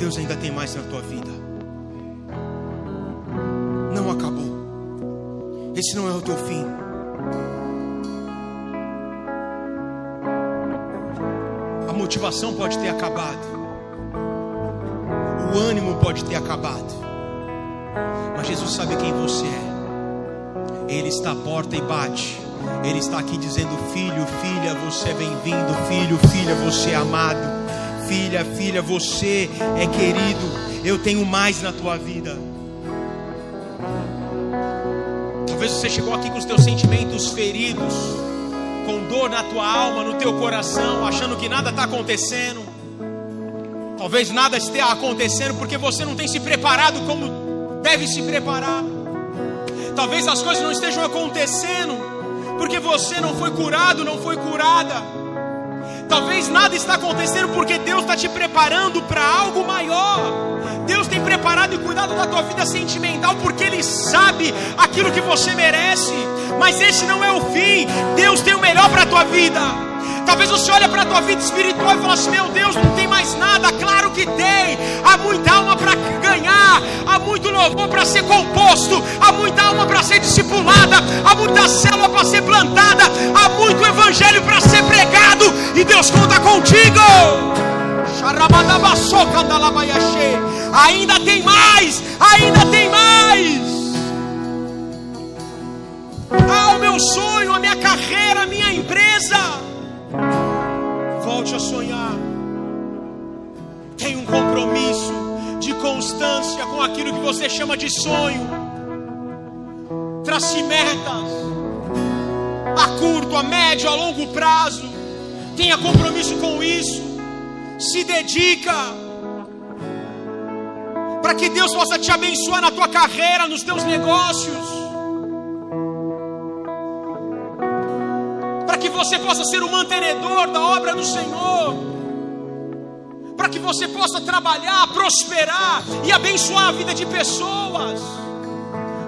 Deus ainda tem mais na tua vida. Não acabou. Esse não é o teu fim. A motivação pode ter acabado. O ânimo pode ter acabado. Mas Jesus sabe quem você é. Ele está à porta e bate. Ele está aqui dizendo: Filho, filha, você é bem-vindo. Filho, filha, você é amado. Filha, filha, você é querido. Eu tenho mais na tua vida. Talvez você chegou aqui com os teus sentimentos feridos, com dor na tua alma, no teu coração, achando que nada está acontecendo. Talvez nada esteja acontecendo porque você não tem se preparado como deve se preparar. Talvez as coisas não estejam acontecendo porque você não foi curado, não foi curada. Talvez nada está acontecendo porque Deus está te preparando para algo maior. Deus tem preparado e cuidado da tua vida sentimental porque Ele sabe aquilo que você merece. Mas esse não é o fim. Deus tem o melhor para a tua vida. Talvez você olhe para a tua vida espiritual e fale assim: Meu Deus, não tem mais nada. Claro que tem. Há muita alma para ganhar, há muito louvor para ser composto, há muita alma para ser discipulada, há muita célula para ser plantada, há muito evangelho para ser pregado. E Deus conta contigo. Ainda tem mais, ainda tem mais. Ah, o meu sonho, a minha carreira, a minha empresa. Volte a sonhar. Tenha um compromisso de constância com aquilo que você chama de sonho. Trace metas a curto, a médio, a longo prazo. Tenha compromisso com isso. Se dedica para que Deus possa te abençoar na tua carreira, nos teus negócios. Que você possa ser o mantenedor da obra do Senhor, para que você possa trabalhar, prosperar e abençoar a vida de pessoas.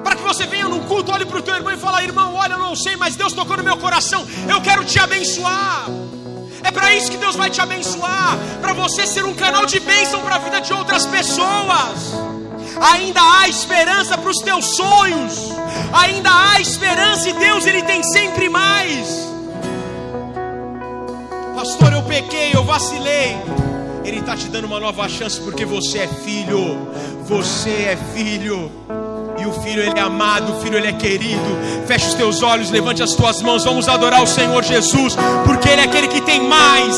Para que você venha num culto, olhe para o teu irmão e fale: irmão, olha, eu não sei, mas Deus tocou no meu coração, eu quero te abençoar. É para isso que Deus vai te abençoar, para você ser um canal de bênção para a vida de outras pessoas. Ainda há esperança para os teus sonhos, ainda há esperança e Deus ele tem sempre mais. Pastor, eu pequei, eu vacilei. Ele está te dando uma nova chance porque você é filho. Você é filho. E o filho ele é amado, o filho ele é querido. Feche os teus olhos, levante as tuas mãos, vamos adorar o Senhor Jesus, porque ele é aquele que tem mais.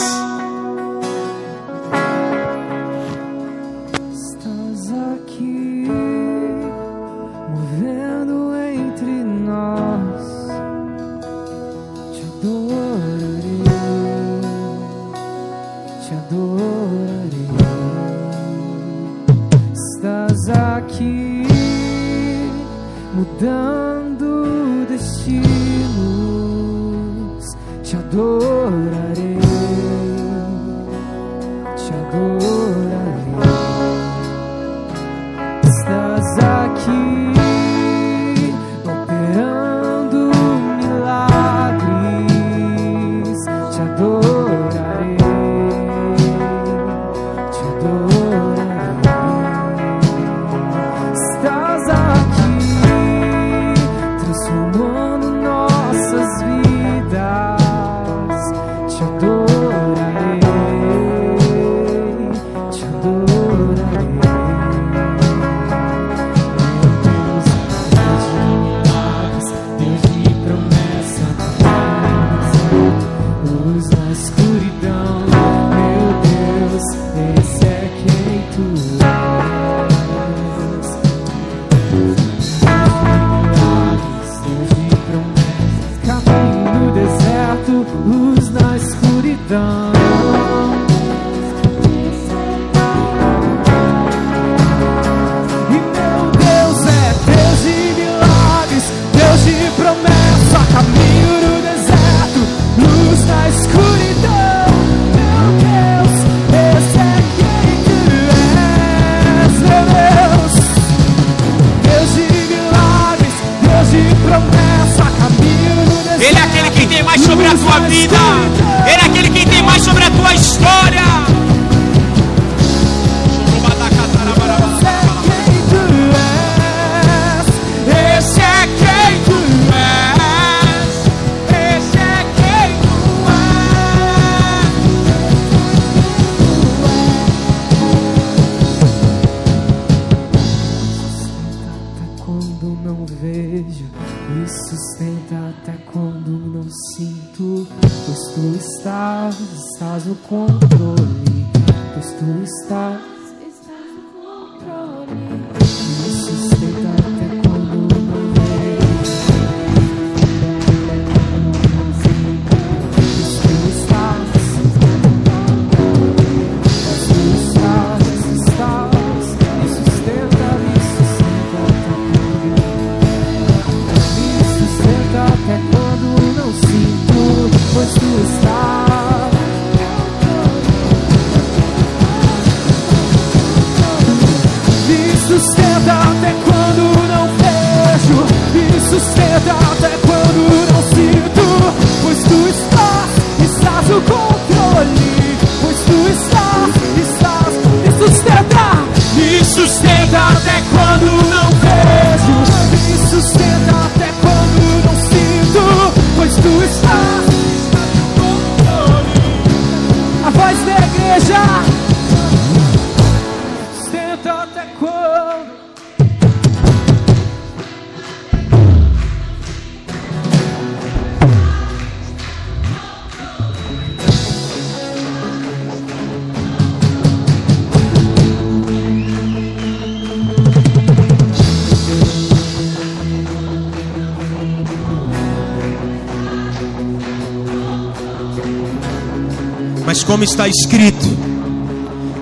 Como está escrito: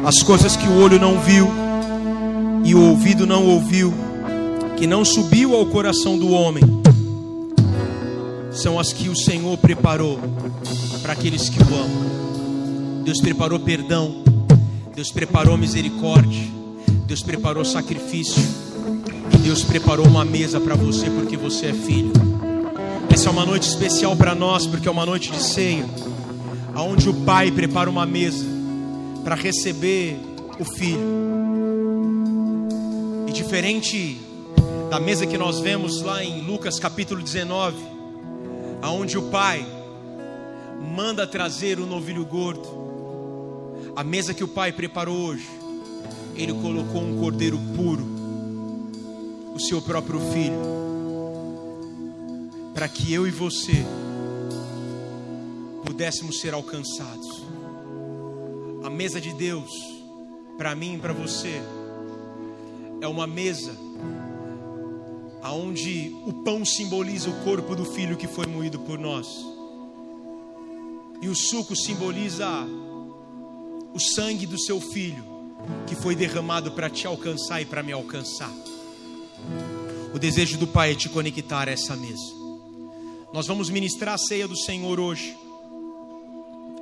as coisas que o olho não viu e o ouvido não ouviu, que não subiu ao coração do homem, são as que o Senhor preparou para aqueles que o amam. Deus preparou perdão, Deus preparou misericórdia, Deus preparou sacrifício, Deus preparou uma mesa para você porque você é filho. Essa é uma noite especial para nós, porque é uma noite de ceia aonde o pai prepara uma mesa para receber o filho. E diferente da mesa que nós vemos lá em Lucas capítulo 19, aonde o pai manda trazer o novilho gordo. A mesa que o pai preparou hoje, ele colocou um cordeiro puro, o seu próprio filho, para que eu e você pudéssemos ser alcançados. A mesa de Deus, para mim e para você, é uma mesa aonde o pão simboliza o corpo do filho que foi moído por nós. E o suco simboliza o sangue do seu filho que foi derramado para te alcançar e para me alcançar. O desejo do Pai é te conectar a essa mesa. Nós vamos ministrar a ceia do Senhor hoje.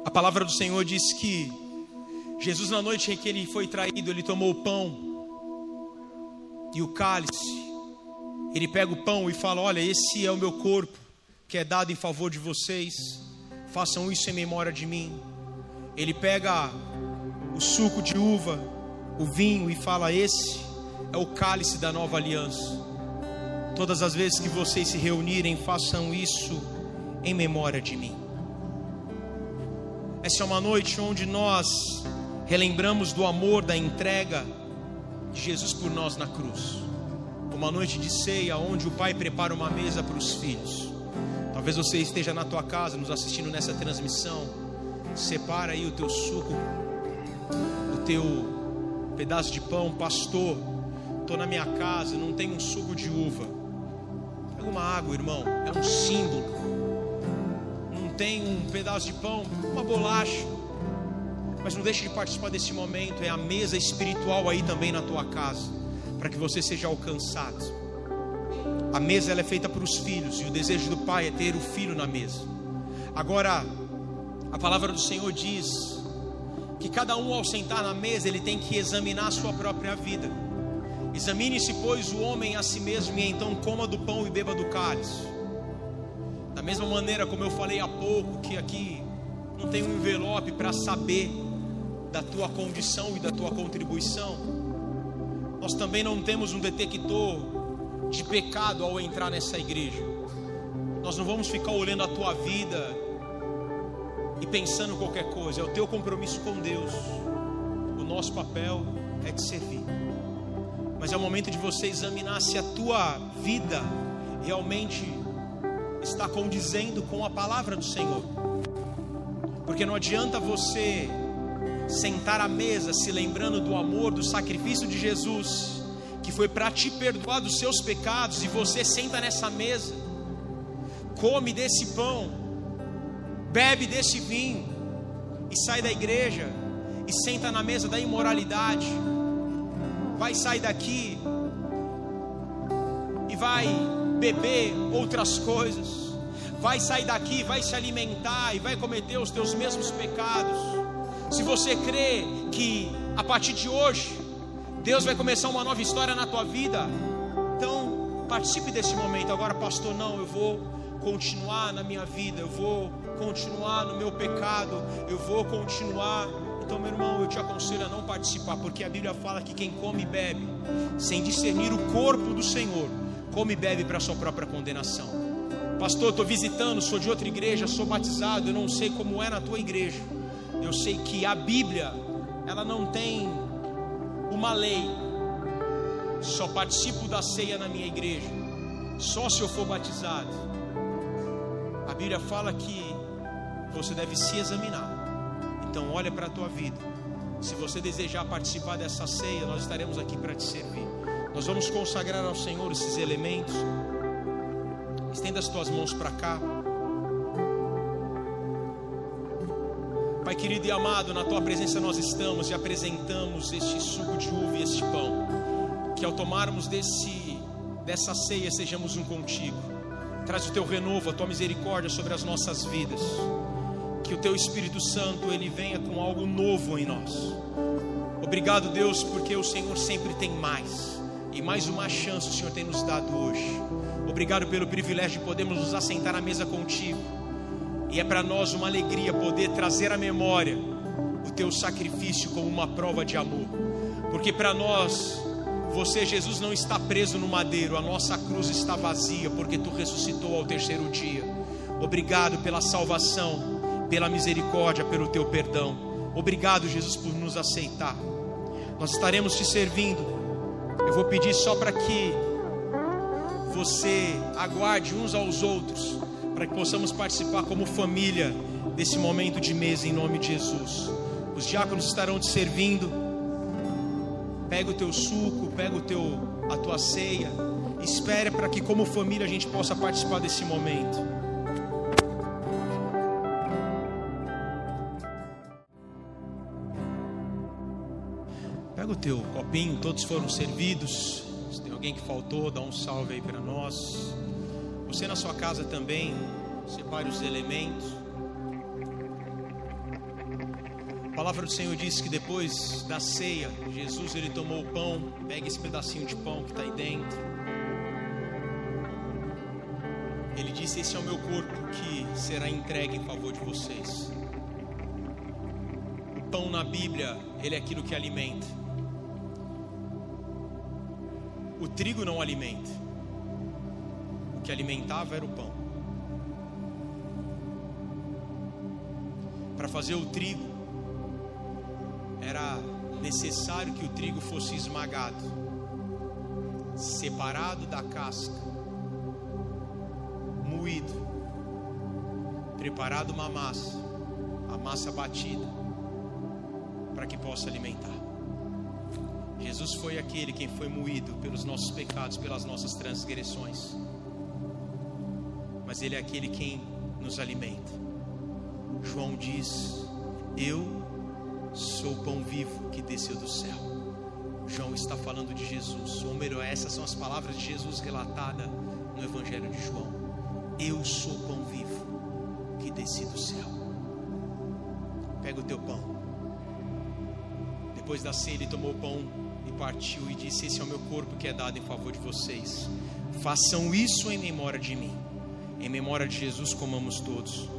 A palavra do Senhor diz que Jesus, na noite em que ele foi traído, ele tomou o pão e o cálice. Ele pega o pão e fala: Olha, esse é o meu corpo que é dado em favor de vocês. Façam isso em memória de mim. Ele pega o suco de uva, o vinho e fala: Esse é o cálice da nova aliança. Todas as vezes que vocês se reunirem, façam isso em memória de mim. Essa é uma noite onde nós relembramos do amor, da entrega de Jesus por nós na cruz. Uma noite de ceia onde o Pai prepara uma mesa para os filhos. Talvez você esteja na tua casa nos assistindo nessa transmissão. Separa aí o teu suco, o teu pedaço de pão, pastor. Estou na minha casa, não tenho um suco de uva. Pega uma água, irmão. É um símbolo tem um pedaço de pão, uma bolacha. Mas não deixe de participar desse momento. É a mesa espiritual aí também na tua casa, para que você seja alcançado. A mesa ela é feita para os filhos e o desejo do pai é ter o filho na mesa. Agora, a palavra do Senhor diz que cada um ao sentar na mesa ele tem que examinar a sua própria vida. Examine-se, pois, o homem a si mesmo e então coma do pão e beba do cálice. Mesma maneira como eu falei há pouco, que aqui não tem um envelope para saber da tua condição e da tua contribuição, nós também não temos um detector de pecado ao entrar nessa igreja. Nós não vamos ficar olhando a tua vida e pensando qualquer coisa, é o teu compromisso com Deus. O nosso papel é de servir. Mas é o momento de você examinar se a tua vida realmente está condizendo com a palavra do Senhor. Porque não adianta você sentar à mesa se lembrando do amor, do sacrifício de Jesus, que foi para te perdoar dos seus pecados, e você senta nessa mesa, come desse pão, bebe desse vinho, e sai da igreja e senta na mesa da imoralidade, vai sair daqui e vai beber outras coisas, vai sair daqui, vai se alimentar e vai cometer os teus mesmos pecados. Se você crê que a partir de hoje Deus vai começar uma nova história na tua vida, então participe desse momento. Agora, pastor, não, eu vou continuar na minha vida, eu vou continuar no meu pecado, eu vou continuar. Então, meu irmão, eu te aconselho a não participar, porque a Bíblia fala que quem come e bebe, sem discernir o corpo do Senhor, come e bebe para sua própria condenação. Pastor, estou visitando, sou de outra igreja, sou batizado, eu não sei como é na tua igreja. Eu sei que a Bíblia, ela não tem uma lei. Só participo da ceia na minha igreja, só se eu for batizado. A Bíblia fala que você deve se examinar. Então, olha para a tua vida. Se você desejar participar dessa ceia, nós estaremos aqui para te servir. Nós vamos consagrar ao Senhor esses elementos. Estenda as tuas mãos para cá. Pai querido e amado, na tua presença nós estamos e apresentamos este suco de uva e este pão. Que ao tomarmos desse dessa ceia sejamos um contigo. Traz o teu renovo, a tua misericórdia sobre as nossas vidas. Que o teu Espírito Santo ele venha com algo novo em nós. Obrigado, Deus, porque o Senhor sempre tem mais. E mais uma chance o Senhor tem nos dado hoje. Obrigado pelo privilégio de podermos nos assentar à mesa contigo. E é para nós uma alegria poder trazer à memória o teu sacrifício como uma prova de amor. Porque para nós, você, Jesus, não está preso no madeiro, a nossa cruz está vazia, porque tu ressuscitou ao terceiro dia. Obrigado pela salvação, pela misericórdia, pelo teu perdão. Obrigado, Jesus, por nos aceitar. Nós estaremos te servindo. Eu vou pedir só para que você aguarde uns aos outros, para que possamos participar como família desse momento de mesa em nome de Jesus. Os diáconos estarão te servindo. Pega o teu suco, pega o teu a tua ceia. Espere para que como família a gente possa participar desse momento. Teu copinho, todos foram servidos. Se tem alguém que faltou, dá um salve aí para nós. Você na sua casa também, separe os elementos. A palavra do Senhor diz que depois da ceia, Jesus ele tomou o pão, pega esse pedacinho de pão que está aí dentro. Ele disse: Esse é o meu corpo que será entregue em favor de vocês. O pão na Bíblia, ele é aquilo que alimenta. O trigo não alimenta. O que alimentava era o pão. Para fazer o trigo, era necessário que o trigo fosse esmagado, separado da casca, moído, preparado uma massa, a massa batida, para que possa alimentar. Jesus foi aquele quem foi moído pelos nossos pecados, pelas nossas transgressões. Mas Ele é aquele quem nos alimenta. João diz: Eu sou o pão vivo que desceu do céu. João está falando de Jesus, ou melhor, essas são as palavras de Jesus relatadas no Evangelho de João. Eu sou o pão vivo que desci do céu. Pega o teu pão. Depois da ceia, ele tomou o pão e partiu e disse: Esse é o meu corpo que é dado em favor de vocês. Façam isso em memória de mim. Em memória de Jesus, comamos todos.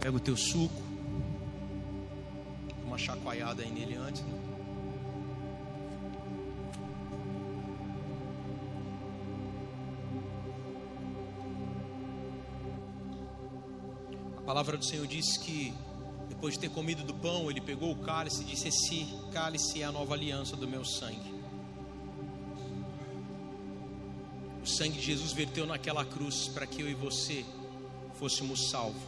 Pega o teu suco. Uma chacoalhada aí nele antes. Né? Palavra do Senhor diz que depois de ter comido do pão, ele pegou o cálice e disse: Esse cálice é a nova aliança do meu sangue. O sangue de Jesus verteu naquela cruz para que eu e você fôssemos salvos.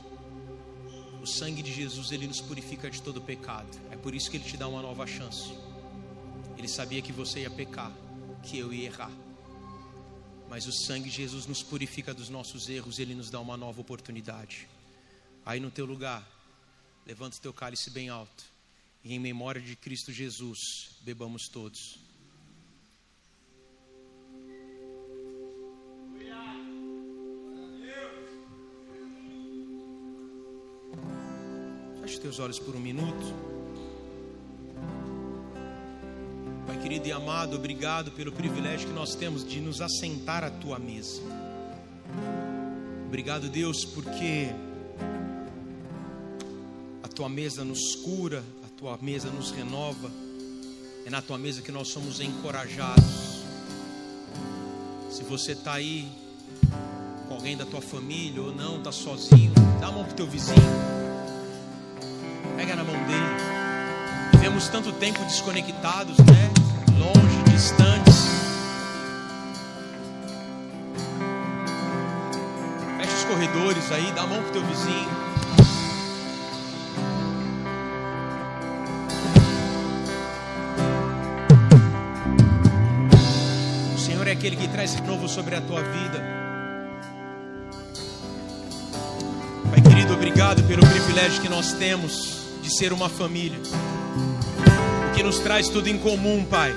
O sangue de Jesus ele nos purifica de todo pecado. É por isso que ele te dá uma nova chance. Ele sabia que você ia pecar, que eu ia errar. Mas o sangue de Jesus nos purifica dos nossos erros, ele nos dá uma nova oportunidade. Aí no teu lugar, levanta o teu cálice bem alto. E em memória de Cristo Jesus, bebamos todos. Feche teus olhos por um minuto. Pai querido e amado, obrigado pelo privilégio que nós temos de nos assentar à tua mesa. Obrigado, Deus, porque tua mesa nos cura, a tua mesa nos renova. É na tua mesa que nós somos encorajados. Se você está aí com alguém da tua família ou não, está sozinho, dá a mão para teu vizinho. Pega na mão dele. Vivemos tanto tempo desconectados, né? Longe, distantes. Fecha os corredores aí, dá a mão pro teu vizinho. Aquele que traz novo sobre a tua vida. Pai querido, obrigado pelo privilégio que nós temos de ser uma família. O que nos traz tudo em comum, Pai.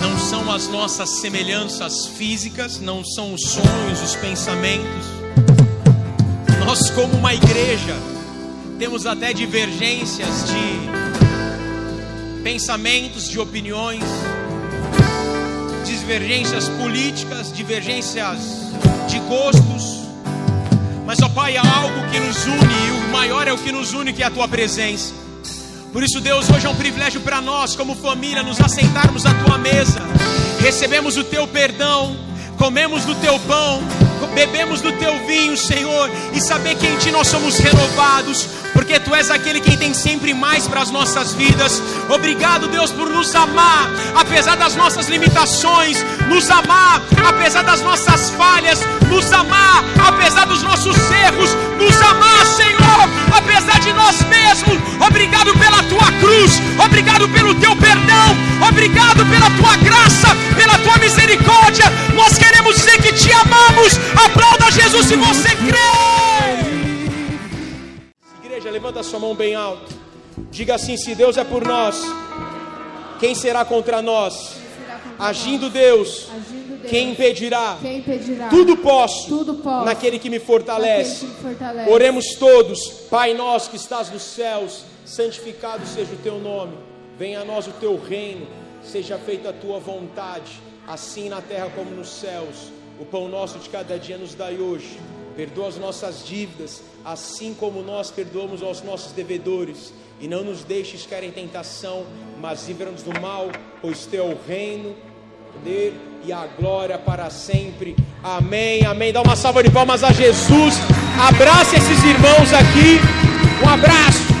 Não são as nossas semelhanças físicas, não são os sonhos, os pensamentos. Nós, como uma igreja, temos até divergências de pensamentos, de opiniões, divergências políticas, divergências de gostos mas, ó Pai, há algo que nos une, e o maior é o que nos une, que é a tua presença. Por isso, Deus, hoje é um privilégio para nós, como família, nos assentarmos à tua mesa, recebemos o teu perdão, comemos do teu pão, bebemos do teu vinho, Senhor, e saber que em ti nós somos renovados, porque tu és aquele quem tem sempre mais para as nossas vidas. Obrigado, Deus, por nos amar, apesar das nossas limitações, nos amar, apesar das nossas falhas, nos amar, apesar dos nossos erros, nos amar, Senhor, apesar de nós mesmos. Obrigado pela tua cruz, obrigado pelo teu perdão, obrigado pela tua graça, pela tua misericórdia. Nós queremos dizer que te amamos. Aplauda Jesus se você crê. Igreja, levanta sua mão bem alto. Diga assim: se Deus é por nós, quem será contra nós? Agindo Deus, quem impedirá? Quem impedirá? Tudo posso, Tudo posso naquele que me fortalece. Naquele que me fortalece. Oremos todos, Pai nosso que estás nos céus, santificado seja o teu nome. Venha a nós o teu reino, seja feita a tua vontade, assim na terra como nos céus. O pão nosso de cada dia nos dai hoje. Perdoa as nossas dívidas, assim como nós perdoamos aos nossos devedores. E não nos deixes cair em tentação, mas livra-nos do mal, pois teu é o reino, o poder e a glória para sempre. Amém, amém. Dá uma salva de palmas a Jesus. Abraça esses irmãos aqui. Um abraço.